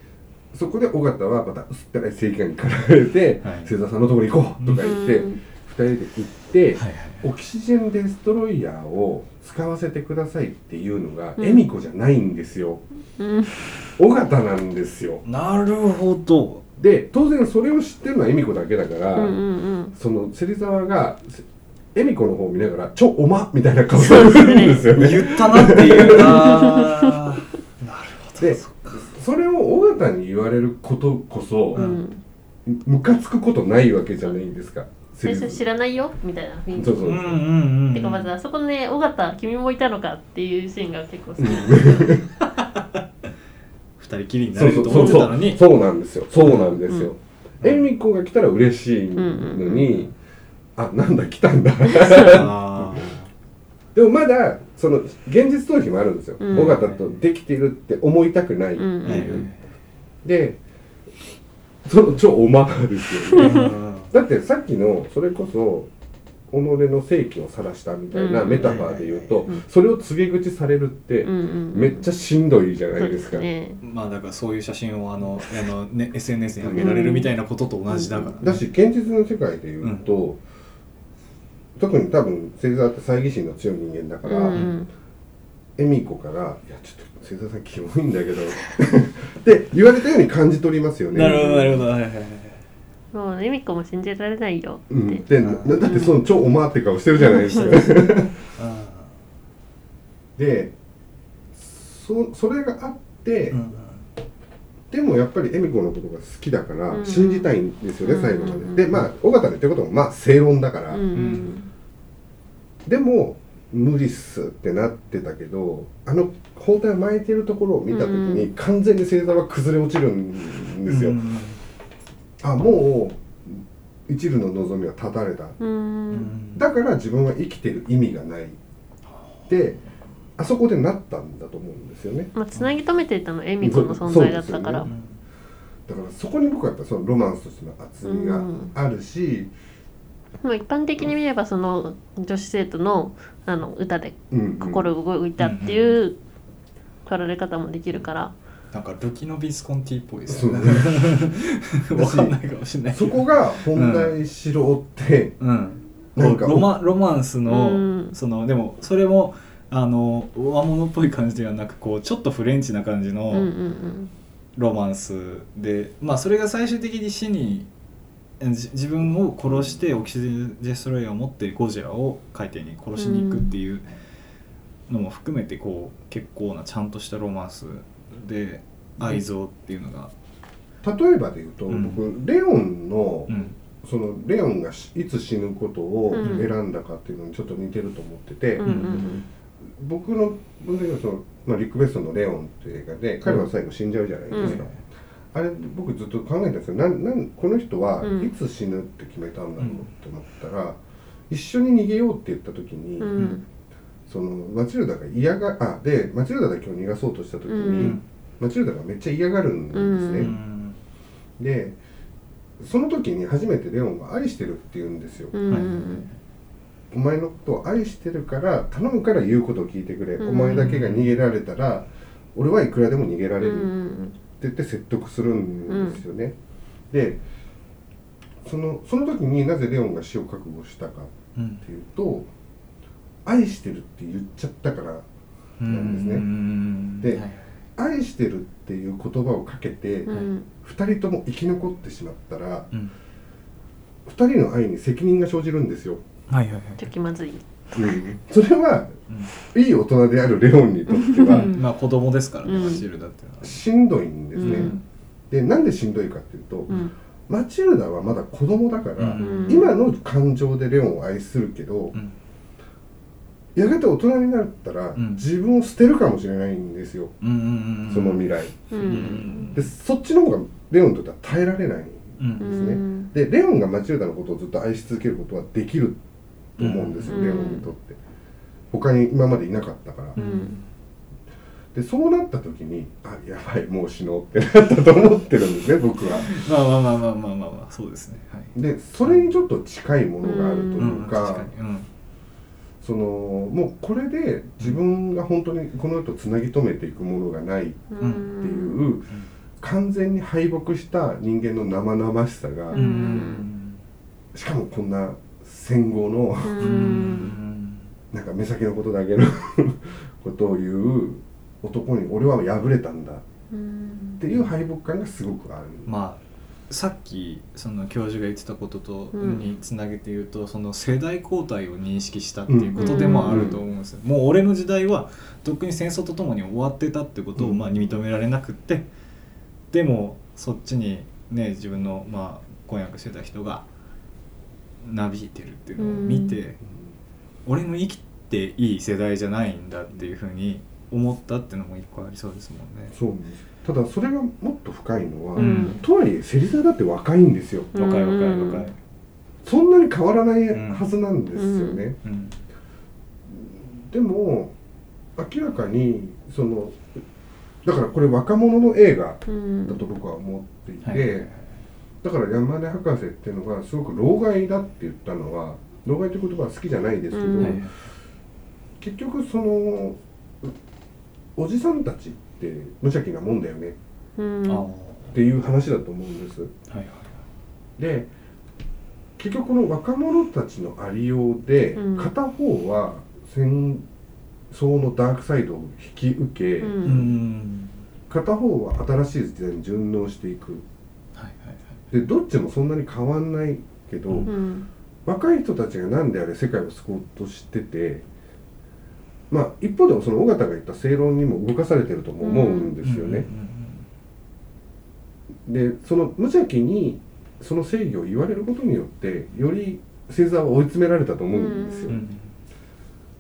Speaker 1: そこで尾形はまた薄っぺらい正義感に駆られて
Speaker 2: はい。
Speaker 1: 星座さんのところに行こうとか言って、
Speaker 3: うん。
Speaker 1: 二人で行って、
Speaker 2: はいはい
Speaker 1: オキシジェンデストロイヤーを使わせてくださいっていうのが
Speaker 3: うん。
Speaker 1: 恵美子じゃないんですよ。
Speaker 3: うん。
Speaker 1: 尾形なんですよ。
Speaker 2: なるほど。
Speaker 1: で当然それを知ってるのは恵美子だけだから、
Speaker 3: うんうん
Speaker 1: その芹沢がせ恵美子の方を見ながら「ちょおま」みたいな顔するんですよね。
Speaker 2: 言ったなっていう。ななるほど。
Speaker 1: でそれを尾形に言われることこそ
Speaker 3: うん。うん
Speaker 1: ムカつくことないわけじゃないですか？
Speaker 3: 最初知らないよ？みたいな雰囲気。
Speaker 1: そうそう。
Speaker 2: うんうんうんうん。
Speaker 3: てかまずあそこね尾形君もいたのかっていうシーンが結構好きなんですよ。
Speaker 2: 二人きりにな
Speaker 1: そう
Speaker 2: れると
Speaker 1: そうそうそ
Speaker 2: 思ってたのに。
Speaker 1: うそう。なんですよ。そうなんですよ。
Speaker 2: うん。
Speaker 1: 恵美子が来たら嬉しいのにあなんだ来たんだ。
Speaker 2: あ
Speaker 1: でもまだその現実逃避もあるんですよ。
Speaker 3: うん。
Speaker 1: 尾形とできてるって思いたくないって
Speaker 2: い
Speaker 1: いうでその超おまですよね。
Speaker 2: はい
Speaker 1: だってさっきのそれこそ己の正気を晒したみたいな
Speaker 3: うん。
Speaker 1: メタファーで言うと、
Speaker 3: うん。
Speaker 1: それを告げ口されるってめっちゃしんどいじゃないですか。
Speaker 3: ね。
Speaker 2: まあだからそういう写真をあのあの、ね、SNS に上げられるみたいなことと同じだから、ね。
Speaker 1: だし現実の世界で言うと、特に多分星座って猜疑心の強い人間だか
Speaker 3: うん
Speaker 1: ら、
Speaker 3: うん。
Speaker 1: 恵美子から「いやちょっと星座さんキモいんだけど」って言われたように感じ取りますよね。
Speaker 2: なるほどなるほど。はいはいはい
Speaker 3: もう恵美子も信じられないよって、
Speaker 1: うん、でなだってその超おまって顔してるじゃないですか。
Speaker 2: あ
Speaker 1: でそそれがあって、
Speaker 2: ーうん。
Speaker 1: でもやっぱり恵美子のことが好きだから
Speaker 3: うん。
Speaker 1: 信じたいんですよね、
Speaker 3: うん
Speaker 1: 最後まで。
Speaker 3: うん
Speaker 1: でまあ尾形の言ってることもまあ正論だから、
Speaker 3: うん。うん
Speaker 1: でも無理っすってなってたけどあの包帯を巻いてるところを見た時に、
Speaker 3: うん
Speaker 1: 完全に星座は崩れ落ちるんですよ。
Speaker 2: うん
Speaker 1: あもう一縷の望みは絶たれた。
Speaker 3: うん
Speaker 2: うん
Speaker 1: だから自分は生きてる意味がないってあそこでなったんだと思うんですよね。
Speaker 3: まあつなぎ止めていたのは恵美子の存在だったから
Speaker 1: そうだからそこに僕はやっぱそのロマンスとしての厚みがあるし、
Speaker 3: まあ一般的に見ればその女子生徒のあの歌で心動いたっていう取られ方もできるから、
Speaker 2: なんかルキノビスコンティっぽいですね。わかんないかもしれない。
Speaker 1: そこが本題しろって、
Speaker 2: うん。
Speaker 1: なんか
Speaker 2: ロマロマンスの、
Speaker 3: うん。
Speaker 2: そのでもそれもあの和物っぽい感じではなくこうちょっとフレンチな感じの
Speaker 3: うん
Speaker 2: ロマンスで、まあそれが最終的に死にじ自分を殺してオキシジデストロイヤーを持ってゴジラを海底に殺しに行くっていうのも含めてこう結構なちゃんとしたロマンスで愛憎っていうのが、
Speaker 1: 例えばで言うと、
Speaker 2: うん。
Speaker 1: 僕レオンの、
Speaker 2: うん。
Speaker 1: そのレオンがしいつ死ぬことを
Speaker 3: うん。
Speaker 1: 選んだかっていうのにちょっと似てると思ってて、
Speaker 3: うん。うん
Speaker 1: 僕の分析はその、まあ、リック・ベストンの「レオン」っていう映画で彼は最後死んじゃうじゃないですか、
Speaker 3: うん
Speaker 1: あれ僕ずっと考えたんですよ。なんなんこの人は
Speaker 3: うん。
Speaker 1: いつ死ぬって決めたんだろうって思ったら、一緒に逃げようって言った時に、そのマチルダが嫌があでマチルダだけを逃がそうとした時に、
Speaker 3: うん。
Speaker 1: マチルダがめっちゃ嫌がるんですね、
Speaker 2: うん。
Speaker 1: でその時に初めてレオンは愛してるって言うんですよ、お前のことを愛してるから頼むから言うことを聞いてくれ、
Speaker 3: うん。
Speaker 1: お前だけが逃げられたら俺はいくらでも逃げられ
Speaker 3: う
Speaker 1: るって
Speaker 3: ん
Speaker 1: 言って説得するんですよね、でそのその時になぜレオンが死を覚悟したか
Speaker 2: うん
Speaker 1: っていうと愛してるって言っちゃったからなんですね。
Speaker 2: うん。
Speaker 1: で
Speaker 2: はい。
Speaker 1: 愛してるっていう言葉をかけて、
Speaker 3: うん。
Speaker 1: 二人とも生き残ってしまったら
Speaker 2: うん。
Speaker 1: 二人の愛に責任が生じるんですよ、
Speaker 2: はいはいはい。
Speaker 3: 気まずい
Speaker 1: それは、いい大人であるレオンにとっては
Speaker 3: うん。
Speaker 2: まあ子供ですからね、
Speaker 3: うん。
Speaker 2: マチルダっていうのは
Speaker 1: しんどいんですね、
Speaker 3: うん。
Speaker 1: でなんでしんどいかっていうと、
Speaker 3: うん。
Speaker 1: マチルダはまだ子供だから、
Speaker 2: うん。
Speaker 1: 今の感情でレオンを愛するけど、
Speaker 2: うん。
Speaker 1: やがて大人になったら、
Speaker 2: ん。
Speaker 1: 自分を捨てるかもしれないんですよ、
Speaker 2: うんうんうんうん。
Speaker 1: その未来。
Speaker 3: う
Speaker 2: うんん
Speaker 1: でそっちの方がレオンにとっては耐えられない
Speaker 2: うん
Speaker 3: う
Speaker 1: ですね。
Speaker 3: ん。
Speaker 1: でレオンがマチルダのことをずっと愛し続けることはできると思うんですよ、
Speaker 3: うん。
Speaker 1: レオンにとって。他に今までいなかったから、
Speaker 3: うん。
Speaker 1: でそうなった時にあやばいもう死のうってなったと思ってるんですね 僕は。
Speaker 2: まあまあまあまあまあまあまあそうですね。はい。
Speaker 1: でそれにちょっと近いものがあるという
Speaker 2: うん
Speaker 1: か、
Speaker 2: 確かに。うん。
Speaker 1: そのもうこれで自分が本当にこの世とつなぎ止めていくものがないって
Speaker 3: うん。
Speaker 1: いう、完全に敗北した人間の生々しさが、
Speaker 3: う
Speaker 2: うんん。
Speaker 1: しかもこんな戦後の
Speaker 3: う
Speaker 2: うん。ん
Speaker 1: なんか目先のことだけの ことを言う男に俺は敗れたんだ。っ
Speaker 3: うん
Speaker 1: ていう敗北感がすごくある。
Speaker 2: まあさっきその教授が言ってたことと
Speaker 3: うん。
Speaker 2: につなげて言うと、その世代交代を認識したっていうことでもあると思うんですよ、もう俺の時代はとっくに戦争とともに終わってたってことを
Speaker 1: うん。
Speaker 2: まあ認められなくってでもそっちにね自分のまあ婚約してた人がなびいてるっていうのを見て、俺の生きていい世代じゃないんだっていうふうに思ったっていうのも一個ありそうですもんね。
Speaker 1: そう。ただそれがもっと深いのは、
Speaker 3: うん。
Speaker 1: とはいえ芹沢だって若いんですよ。
Speaker 3: うん。
Speaker 2: 若い若い若い。
Speaker 1: そんなに変わらないはずなんですよね、
Speaker 2: うん。
Speaker 1: でも明らかにそのだからこれ若者の映画
Speaker 3: うん
Speaker 1: だと僕は思っていて、
Speaker 2: はいはいはい
Speaker 1: だから山根博士っていうのがすごく老害だって言ったのは老害という言葉は好きじゃないですけど、
Speaker 3: うん。
Speaker 2: はい
Speaker 1: 結局そのうおじさんたちって無邪気なもんだよね。
Speaker 3: うん。
Speaker 1: っていう話だと思うんです。
Speaker 2: いはい
Speaker 1: で結局この若者たちのありようで、
Speaker 3: うん。
Speaker 1: 片方は戦争のダークサイドを引き受け、片方は新しい時代に順応していくでどっちもそんなに変わんないけど、
Speaker 2: うん。
Speaker 3: うん
Speaker 1: 若い人たちが何であれ世界を救おうとしててまあ一方でもその尾形が言った正論にも動かされてるとも思うんですよね。でその無邪気にその正義を言われることによってより星座は追い詰められたと思うんですよ。
Speaker 2: うん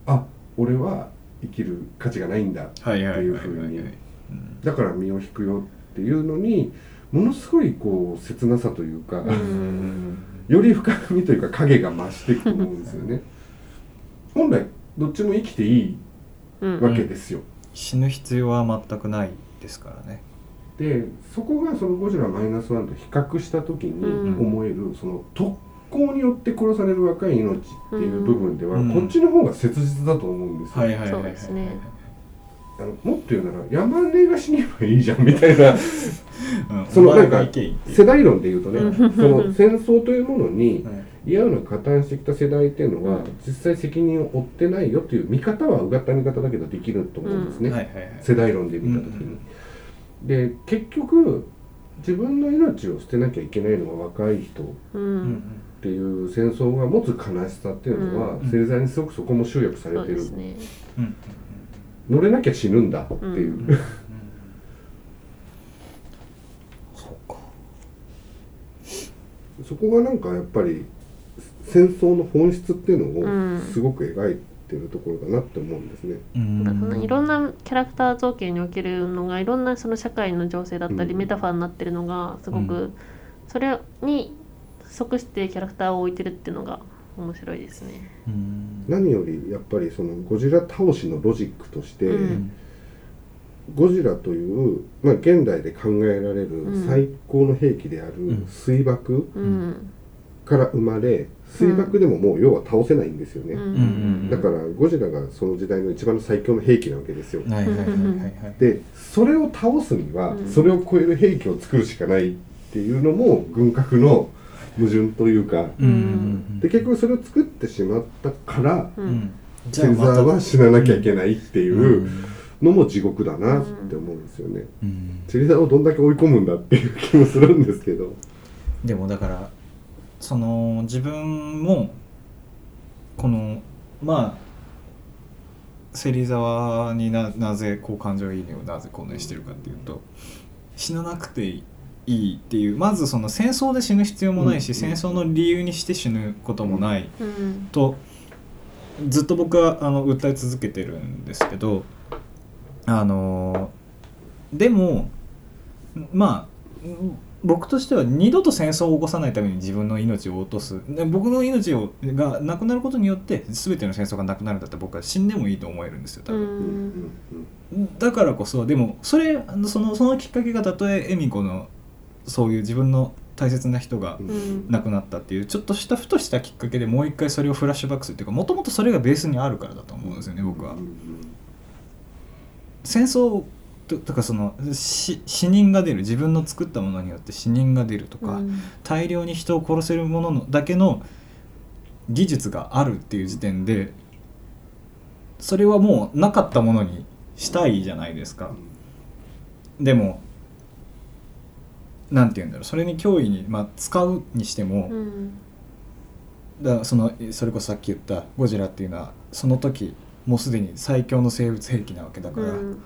Speaker 1: あ俺は生きる価値がないんだっていうふうに。
Speaker 2: うん。
Speaker 1: だから身を引くよっていうのにものすごいこう切なさというか、
Speaker 3: うん。
Speaker 1: より深みというか影が増していくと思うんですよね。本来どっちも生きていい
Speaker 3: うん。
Speaker 1: わけですよ。
Speaker 2: 死ぬ必要は全くないですからね。
Speaker 1: でそこがその「ゴジラマイナスワンと比較した時に
Speaker 3: うん
Speaker 1: 思える、その特攻によって殺される若い命っていう部分では、
Speaker 2: うん。
Speaker 1: こっちの方が切実だと思うんですよ。
Speaker 2: はいはいはいはい。
Speaker 3: そうですね
Speaker 1: あのもっと言うなら山根が死ねばいいじゃんみたいな。
Speaker 2: う ん
Speaker 1: そのなんか世代論で言うとね
Speaker 3: うん。
Speaker 1: その戦争というものに
Speaker 2: はい。
Speaker 1: 嫌な加担してきた世代っていうのは
Speaker 3: うん。
Speaker 1: 実際責任を負ってないよっていう見方はうがった見方だけどできると思うんですね、
Speaker 2: はいはいはい。
Speaker 1: 世代論で見た時に。で結局自分の命を捨てなきゃいけないのは若い人っ
Speaker 3: う
Speaker 2: うん。うん
Speaker 3: ん
Speaker 1: ていう戦争が持つ悲しさっていうのは、
Speaker 2: ん。
Speaker 1: 生産にすごくそこも集約されてる、
Speaker 2: うん
Speaker 1: 乗れなきゃ死ぬんだっていう、
Speaker 3: うん。
Speaker 2: うん。そうか。
Speaker 1: そこがなんかやっぱり戦争の本質っていう
Speaker 3: う
Speaker 1: のを
Speaker 3: ん。
Speaker 1: すごく描いてるところだなって思うんですね。
Speaker 2: うん。
Speaker 3: なんかそのいろんなキャラクター造形におけるのがいろんなその社会の情勢だったり
Speaker 1: うん。
Speaker 3: メタファーになってるのがすご
Speaker 2: う
Speaker 3: くそれに即してキャラクターを置いてるっていうのが面白いですね。
Speaker 2: うん。
Speaker 1: 何よりやっぱりそのゴジラ倒しのロジックとして、
Speaker 3: うん。
Speaker 1: ゴジラという、まあ、現代で考えられる
Speaker 3: うん。
Speaker 1: 最高の兵器である
Speaker 2: ん。
Speaker 1: 水爆
Speaker 3: うん。
Speaker 1: から生まれ水爆でももう要は倒せないんですよね、だからゴジラがその時代の一番の最強の兵器なわけですよ、
Speaker 2: はいはいはいはいはい。
Speaker 1: でそれを倒すには、
Speaker 3: うん。
Speaker 1: それを超える兵器を作るしかないっていうのも軍拡の矛盾というか、
Speaker 2: うん。うん
Speaker 1: で結局それを作ってしまったから、
Speaker 3: う
Speaker 2: うん。ん
Speaker 1: センザーは死ななきゃいけないっていう、
Speaker 2: うん。
Speaker 1: のも地獄だなって思うんですよね。
Speaker 2: うん。
Speaker 1: 芹沢をどんだけ追い込むんだっていう気もするんですけど。
Speaker 2: でもだからその自分もこのまあ芹沢にななぜこう感情移入をなぜこんなにしてるかっていうと死ななくていいっていうまずその戦争で死ぬ必要もないし、
Speaker 1: うん。
Speaker 2: 戦争の理由にして死ぬこともない
Speaker 3: うん。
Speaker 2: とずっと僕はあの訴え続けてるんですけどあのでもまあ僕としては二度と戦争を起こさないために自分の命を落とす。で僕の命をがなくなることによって全ての戦争がなくなるんだったら僕は死んでもいいと思えるんですよ多
Speaker 3: う
Speaker 2: 分、
Speaker 3: ん
Speaker 2: だからこそでもそれそのそのきっかけがたとえ恵美子のそういう自分の大切な人が亡くなったっていうちょっとしたふとしたきっかけでもう一回それをフラッシュバックするっていうかもともとそれがベースにあるからだと思うんですよね僕は
Speaker 1: うん。
Speaker 2: 戦争ととかその死死人が出る自分の作ったものによって死人が出るとか、
Speaker 3: うん
Speaker 2: 大量に人を殺せるもののだけの技術があるっていう時点でそれはもうなかったものにしたいじゃないですか。でもなんて言うんだろう。それに脅威に、まあ、使うにしても、
Speaker 3: うん。
Speaker 2: だそのそれこそさっき言ったゴジラっていうのはその時もうすでに最強の生物兵器なわけだから、
Speaker 3: うん。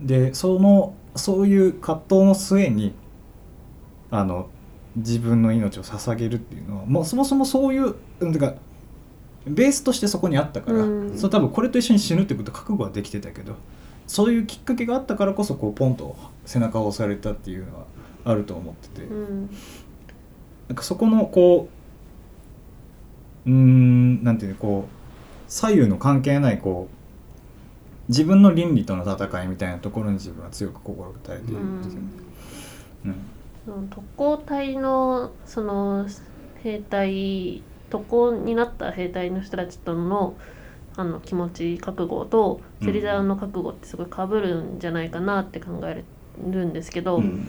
Speaker 2: でそのそういう葛藤の末にあの自分の命を捧げるっていうのはもうそもそもそういううんてかベースとしてそこにあったから、
Speaker 3: うん。
Speaker 2: そう多分これと一緒に死ぬってこと覚悟はできてたけどそういうきっかけがあったからこそこうポンと背中を押されたっていうのはあると思ってて。
Speaker 3: うん。
Speaker 2: なんかそこのこううーんなんていうのこう左右の関係ないこう自分の倫理との戦いみたいなところに自分は強く心が耐えているんですよね。うん。
Speaker 3: その特攻隊のその兵隊特攻になった兵隊の人たちとのあの気持ち覚悟と
Speaker 2: うん。
Speaker 3: 芹沢の覚悟ってすごい被るんじゃないかなって考えるんですけど、
Speaker 2: うん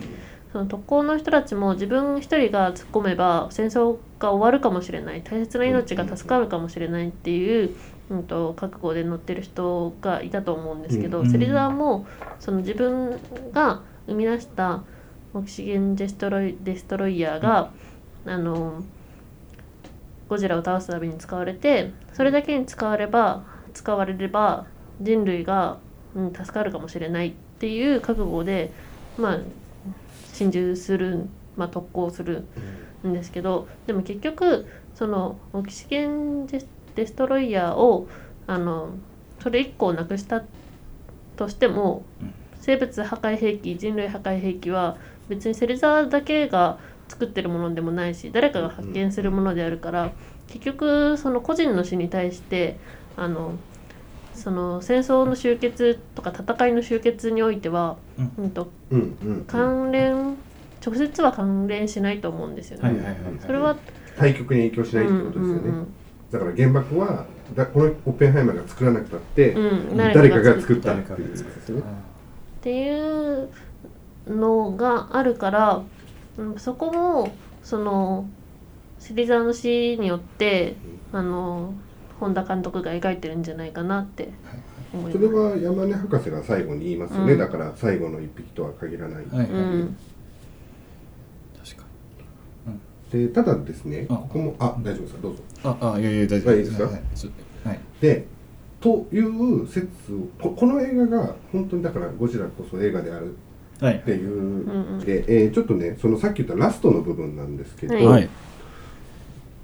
Speaker 3: その特攻の人たちも自分一人が突っ込めば戦争が終わるかもしれない。大切な命が助かるかもしれないっていう、うん、と覚悟で乗ってる人がいたと思うんですけど、
Speaker 2: うん
Speaker 3: 芹沢もその自分が生み出したオキシゲンデストロイデストロイヤーが、あのゴジラを倒すために使われてそれだけに使われば使われれば人類が、うん、助かるかもしれないっていう覚悟でまあ心中する、まあ、特攻するん。ですけどでも結局そのオキシゲンデストロイヤーをあのそれ1個をなくしたとしても
Speaker 2: うん
Speaker 3: 生物破壊兵器人類破壊兵器は別に芹沢だけが作ってるものでもないし誰かが発見するものであるから結局その個人の死に対してあのその戦争の終結とか戦いの終結においては、
Speaker 2: うん。
Speaker 3: うんと
Speaker 1: うんうん
Speaker 3: 関連直接は関連しないと思うんですよね。
Speaker 2: はいはいはいはい。
Speaker 3: それは
Speaker 1: 対局に影響しないってことですよね、
Speaker 3: うんうん
Speaker 1: だから原爆はだこのオッペンハイマーが作らなくたって、
Speaker 3: うん
Speaker 1: 誰かが作ったっていうことですよね。
Speaker 3: っていうのがあるから、うん、そこもその芹沢の死によってあの本田監督が描いてるんじゃないかなって思い
Speaker 1: そ
Speaker 3: ます。
Speaker 1: れは山根博士が最後に言いますよね、
Speaker 3: うん。
Speaker 1: だから最後の一匹とは限らない、
Speaker 2: はいはい、
Speaker 3: うん。
Speaker 2: 確か
Speaker 1: でただですね
Speaker 2: あ。
Speaker 1: ここもあ大丈夫ですか？どうぞ。
Speaker 2: にああいやいや大丈夫
Speaker 1: です。か？
Speaker 2: はいはい。ちょはい。
Speaker 1: でという説をここの映画が本当にだからゴジラこそ映画である
Speaker 2: はい。
Speaker 1: っていう、
Speaker 3: うんうん。
Speaker 1: で、えーちょっとねそのさっき言ったラストの部分なんですけど、
Speaker 3: はい
Speaker 2: はい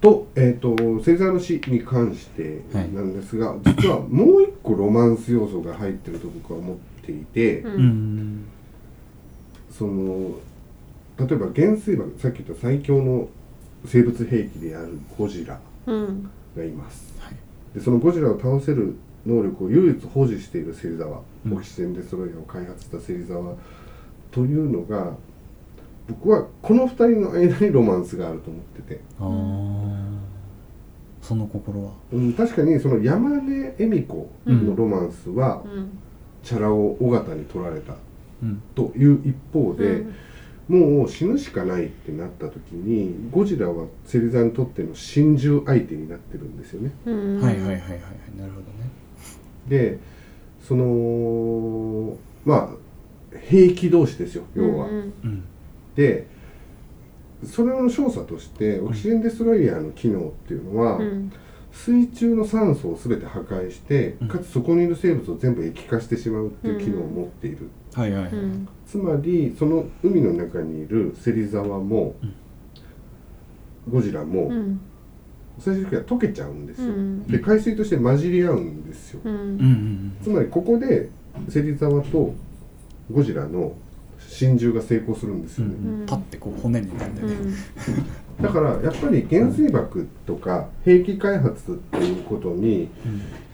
Speaker 1: と,、えー、と芹沢の死に関してなんですが、実はもう一個ロマンス要素が入ってると僕は思っていて、
Speaker 3: う
Speaker 2: うん。ん
Speaker 1: その例えば原水爆さっき言った最強の生物兵器であるゴジラ
Speaker 3: うん
Speaker 1: がいます。
Speaker 2: はい。
Speaker 1: でそのゴジラを倒せる能力を唯一保持している芹沢、
Speaker 2: うん。
Speaker 1: オキシデンデストロイヤーを開発した芹沢というのが僕はこの2人の間にロマンスがあると思ってて、
Speaker 2: ああその心は。
Speaker 1: うん、確かにその山根恵美子のロマンスは、
Speaker 3: うん。
Speaker 1: チャラを尾形に取られた。
Speaker 2: うん。
Speaker 1: という一方で、
Speaker 3: うん。
Speaker 1: もう死ぬしかないってなった時にゴジラは芹沢にとっての心中相手になってるんですよね。
Speaker 3: うん。
Speaker 2: はいはいはいはいはい。なるほどね。
Speaker 1: でそのまあ兵器同士ですよ要は。
Speaker 3: うん。
Speaker 2: うん
Speaker 1: でそれの調査としてオキシジェンデストロイヤーの機能っていうのは、
Speaker 3: うん。
Speaker 1: 水中の酸素を全て破壊して
Speaker 2: うん。
Speaker 1: かつそこにいる生物を全部液化してしまうっていう機能を持っている、
Speaker 2: はいはい。はい、
Speaker 3: うん。
Speaker 1: つまりその海の中にいる芹沢も、ゴジラも、
Speaker 3: うん。
Speaker 1: 最終的には溶けちゃうんですよ、
Speaker 3: うん。
Speaker 1: で海水として混じり合うんですよ、
Speaker 3: うん。
Speaker 1: つまりここで芹沢とゴジラの心中が成功するんです
Speaker 2: うん
Speaker 1: よね、
Speaker 2: うん。パッてこう骨になってね、
Speaker 3: うん。
Speaker 1: だからやっぱり原水爆とか兵器開発っていうことに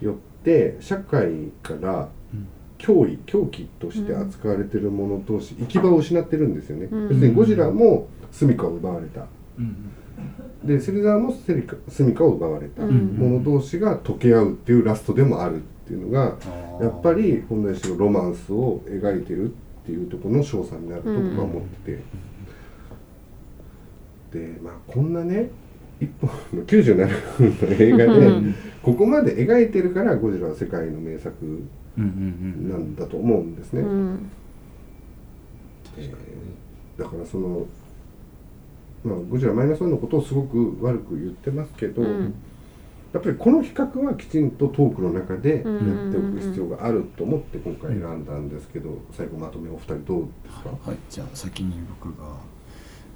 Speaker 1: よって社会から
Speaker 2: うん。
Speaker 1: 脅威狂気として扱われてるもの同士行き場を失ってるんですよね、
Speaker 3: うん。
Speaker 1: 要するにゴジラも住処を奪われた。
Speaker 2: うん
Speaker 1: で芹沢もセリカ住処を奪われた。
Speaker 3: うん。
Speaker 1: もの同士が溶け合うっていうラストでもあるっていうのがやっぱり本来のロマンスを描いてるっていうところの賞賛になると僕は思ってて、でまあこんなね一本の97分の映画で
Speaker 3: うん。
Speaker 1: ここまで描いてるからゴジラは世界の名作
Speaker 2: うんうんうん
Speaker 1: なんだと思うんですね、
Speaker 3: うん。
Speaker 1: えーだからそのまあゴジラマイナスワンのことをすごく悪く言ってますけど、
Speaker 3: うん
Speaker 1: やっぱりこの比較はきちんとトークの中でやってお
Speaker 3: うん
Speaker 1: く必要があると思って今回選んだんですけど最後まとめお二人どうですか、
Speaker 2: はい。じゃあ先に僕が。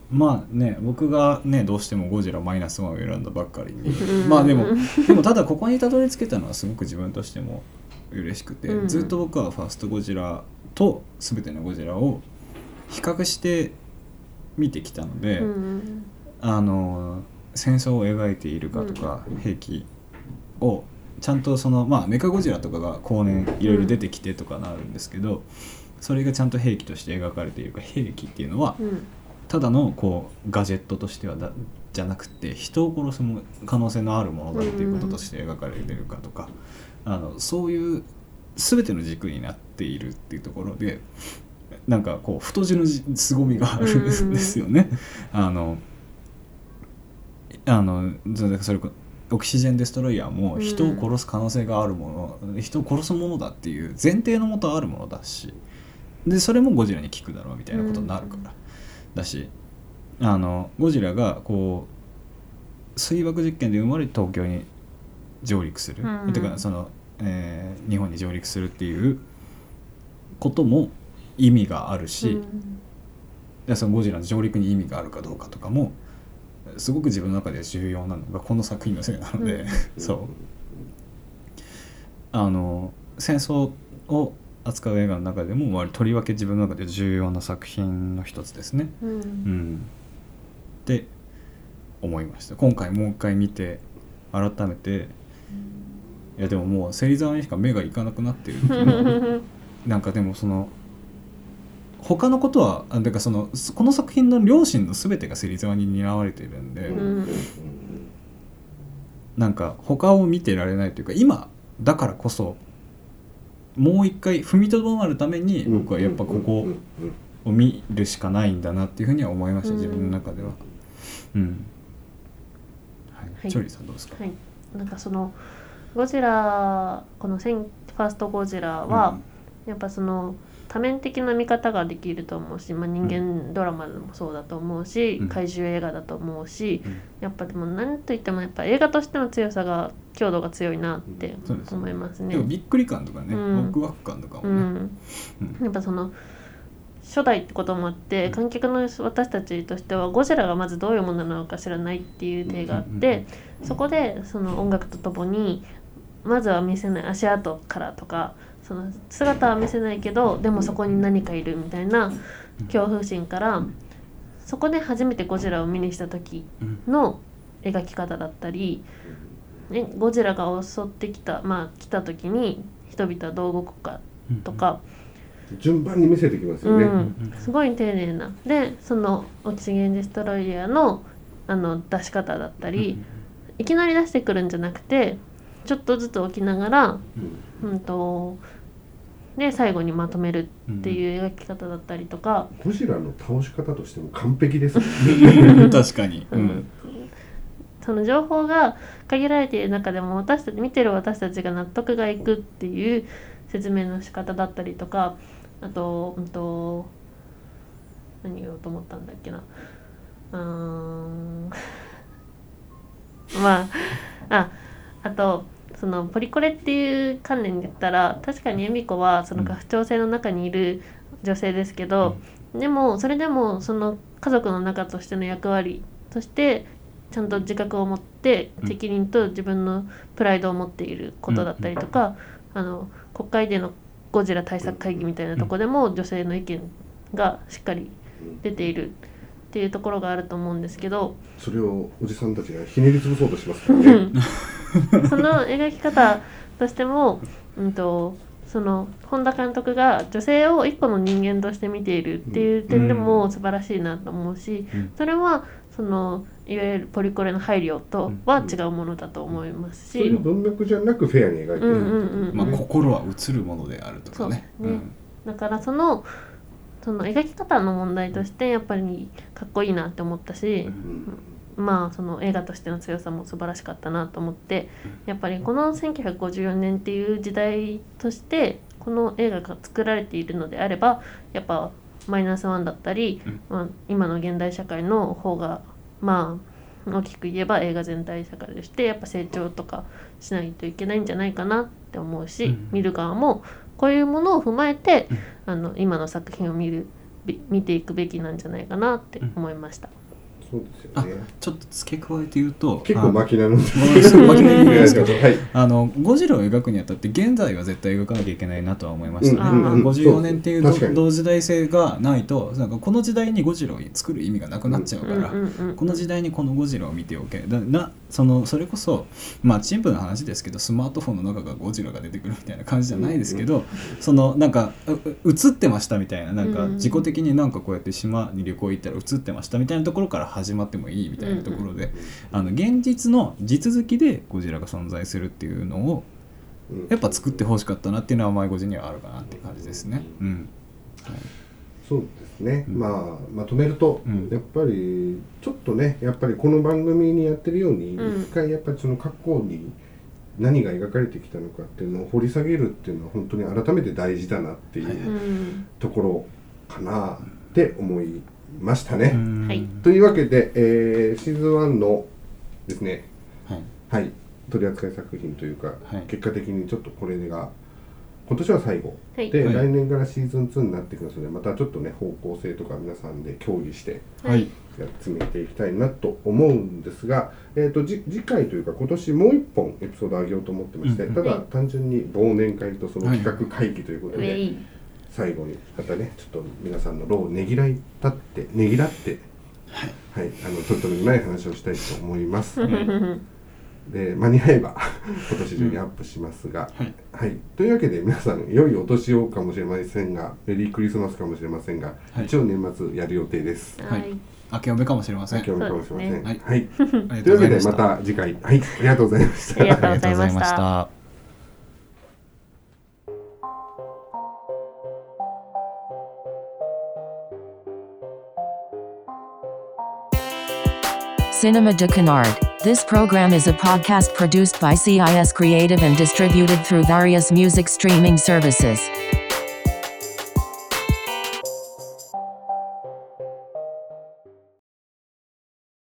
Speaker 2: まあね僕がねどうしてもゴジラマイナスワンを選んだばっかりに。
Speaker 3: うん。
Speaker 2: まあでもでもただここにたどり着けたのはすごく自分としても嬉しくて、
Speaker 3: うん。
Speaker 2: ずっと僕はファーストゴジラと全てのゴジラを比較して見てきたので、
Speaker 3: うん。
Speaker 2: あの戦争を描いているかとか、兵器をちゃんとそのまあメカゴジラとかが後年いろいろ出てきてとかなるんですけど、それがちゃんと兵器として描かれているか兵器っていうのは
Speaker 3: うん。
Speaker 2: ただのこうガジェットとしてはだじゃなくて人を殺すも可能性のあるものだっていうこととして描かれてるかとか、あのそういう全ての軸になっているっていうところでなんかこう太字のじ凄みがあるんですよね。あのあのそれそれこオキシジェンデストロイヤーも人を殺す可能性があるもの、人を殺すものだっていう前提のもとあるものだしでそれもゴジラに効くだろうみたいなことになるから、だしあのゴジラがこう水爆実験で生まれて東京に上陸する、
Speaker 3: うん。
Speaker 2: てかその、えー日本に上陸するっていうことも意味があるし、
Speaker 3: うん。
Speaker 2: でそのゴジラの上陸に意味があるかどうかとかもすごく自分の中で重要なのがこの作品のせいなので、
Speaker 3: うん。
Speaker 2: そう。あの戦争を扱う映画の中でも割ととりわけ自分の中で重要な作品の一つですね。
Speaker 3: うん。
Speaker 2: うん、って思いました。今回もう一回見て改めていやでももう芹沢にしか目がいかなくなってる なんかでもその他のことはあだからそのこの作品の両親の全てが芹沢に担われているんで、
Speaker 3: うん。
Speaker 2: なんか他を見てられないというか今だからこそもう一回踏みとどまるために僕はやっぱここを見るしかないんだなっていうふうには思いました
Speaker 3: うん。
Speaker 2: 自分の中では。うん。はい。
Speaker 3: はい。
Speaker 2: チョリーさんどうですか、
Speaker 3: はい。なんかそのゴジラこのファーストゴジラは、やっぱその多面的な見方ができると思うし、まあ、人間ドラマでもそうだと思うし、
Speaker 2: うん。
Speaker 3: 怪獣映画だと思うし、
Speaker 2: うん。
Speaker 3: やっぱでも何といってもやっぱ映画としての強さが強度が強いなって思いますね。
Speaker 2: びっくり感とかね、
Speaker 3: うん。
Speaker 2: ワクワク感とかもね、
Speaker 3: やっぱその初代ってこともあって観客の私たちとしてはゴジラがまずどういうものなのか知らないっていう点があって、そこでその音楽とともにまずは見せない足跡からとかその姿は見せないけどでもそこに何かいるみたいな恐怖心からそこで初めてゴジラを見にした時
Speaker 2: うん
Speaker 3: の描き方だったり、ね、ゴジラが襲ってきたまあ来た時に人々はどう動くかとか、
Speaker 1: 順番に見せてきますよね、
Speaker 3: うん、すごい丁寧な。でそのオキシゲンデストロイヤーのあの出し方だったり、いきなり出してくるんじゃなくてちょっとずつ置きながら、うんとで最後にまとめるっていう描き方だったりとか、
Speaker 1: ゴジラの倒し方としても完璧ですよね
Speaker 2: 確かに、う
Speaker 3: うんん。その情報が限られている中でも私たち見てる私たちが納得がいくっていう説明の仕方だったりとかあと,、うん、と何言おうと思ったんだっけな。うーん。まあああとそのポリコレっていう観念で言ったら確かに恵美子はその家父長制の中にいる女性ですけど、でもそれでもその家族の中としての役割としてちゃんと自覚を持って
Speaker 2: うん。
Speaker 3: 責任と自分のプライドを持っていることだったりとか、あの国会でのゴジラ対策会議みたいなとこでも女性の意見がしっかり出ているっていうところがあると思うんですけど
Speaker 1: それをおじさんたちがひねり潰そうとします。からね。
Speaker 3: その描き方としても、うん、とその本田監督が女性を一個の人間として見ているっていう点でも素晴らしいなと思うし、
Speaker 2: うん。
Speaker 3: それはそのいわゆるポリコレの配慮とは違うものだと思いますし、
Speaker 1: そういう文脈じゃなくフェアに描いてる。
Speaker 2: まあ、心は映るものであるとかね。
Speaker 3: そうね。だからそのその描き方の問題としてやっぱりかっこいいなって思ったし、
Speaker 1: うん。
Speaker 3: まあその映画としての強さも素晴らしかったなと思ってやっぱりこの1954年っていう時代としてこの映画が作られているのであればやっぱマイナスワンだったり、
Speaker 2: うん。
Speaker 3: まあ、今の現代社会の方がまあ大きく言えば映画全体社会としてやっぱ成長とかしないといけないんじゃないかなって思うし、
Speaker 2: うん。
Speaker 3: 見る側もこういうものを踏まえて、
Speaker 2: うん
Speaker 3: あの今の作品を見るび見ていくべきなんじゃないかなって思いました。
Speaker 1: そうですよ
Speaker 2: あ
Speaker 1: ね。
Speaker 2: ちょっと付け加えて言うと
Speaker 1: 結構巻きなの
Speaker 2: 巻きなので。すけど
Speaker 1: はい。
Speaker 2: あのゴジラを描くにあたって現在は絶対描かなきゃいけないなとは思いました。ね、
Speaker 3: うんうん。うん
Speaker 2: 54年っていう同時代性がないとなんかこの時代にゴジラを作る意味がなくなっちゃうから、
Speaker 3: うんうんうん
Speaker 2: この時代にこのゴジラを見ておけ。だなそのそれこそまあシンプルな話ですけどスマートフォンの中がゴジラが出てくるみたいな感じじゃないですけど、そのなんかうう映ってましたみたいななんか
Speaker 3: うん。
Speaker 2: 自己的になんかこうやって島に旅行行ったら映ってましたみたいなところから始まってもいいみたいなところで、あの現実の地続きでゴジラが存在するっていうのを
Speaker 1: うん。
Speaker 2: やっぱ作ってほしかったなっていうのは迷子時にはあるかなっていう感じですね。うん。はい。
Speaker 1: そうですね、
Speaker 2: うん。
Speaker 1: まあまとめると、
Speaker 2: うん。
Speaker 1: やっぱりちょっとねやっぱりこの番組にやってるように、
Speaker 3: うん。
Speaker 1: 一回やっぱりその過去に何が描かれてきたのかっていうのを掘り下げるっていうのは本当に改めて大事だなってい
Speaker 2: はい。う
Speaker 3: うん。
Speaker 1: ところかなって思いましたね。というわけで、えーシーズン1のですね
Speaker 2: はい。
Speaker 1: はい。取り扱い作品というか、
Speaker 2: はい。
Speaker 1: 結果的にちょっとこれが今年は最後。
Speaker 3: はい。
Speaker 1: で、
Speaker 2: はい。
Speaker 1: 来年からシーズン2になってきますのでまたちょっとね方向性とか皆さんで協議して
Speaker 2: はい。
Speaker 1: やっ詰めていきたいなと思うんですが、えー、とじ次回というか今年もう一本エピソード上げようと思ってまして、
Speaker 2: うん。
Speaker 1: ただ
Speaker 3: はい
Speaker 1: 単純に忘年会とその企画会議ということで、最後にまたねちょっと皆さんの労をねぎらいたってねぎらってはい、あのとりとめのない話をしたいと思います。で間に合えば 今年中にアップしますが、
Speaker 2: はい
Speaker 1: はい、というわけで皆さん良いお年をかもしれませんがメリークリスマスかもしれませんが、
Speaker 2: はい
Speaker 1: 一応年末やる予定です。
Speaker 2: はい
Speaker 3: はい
Speaker 2: 明けおめかもしれません。
Speaker 1: 今日もかもしれません。
Speaker 2: ね
Speaker 1: はい、
Speaker 2: あり
Speaker 1: というわけでま
Speaker 2: た。
Speaker 1: た次回はい。
Speaker 3: ありがとうございました
Speaker 2: ありがとうございました。
Speaker 6: Cinema de Canard. This program is a podcast produced by CIS Creative and distributed through various music streaming services.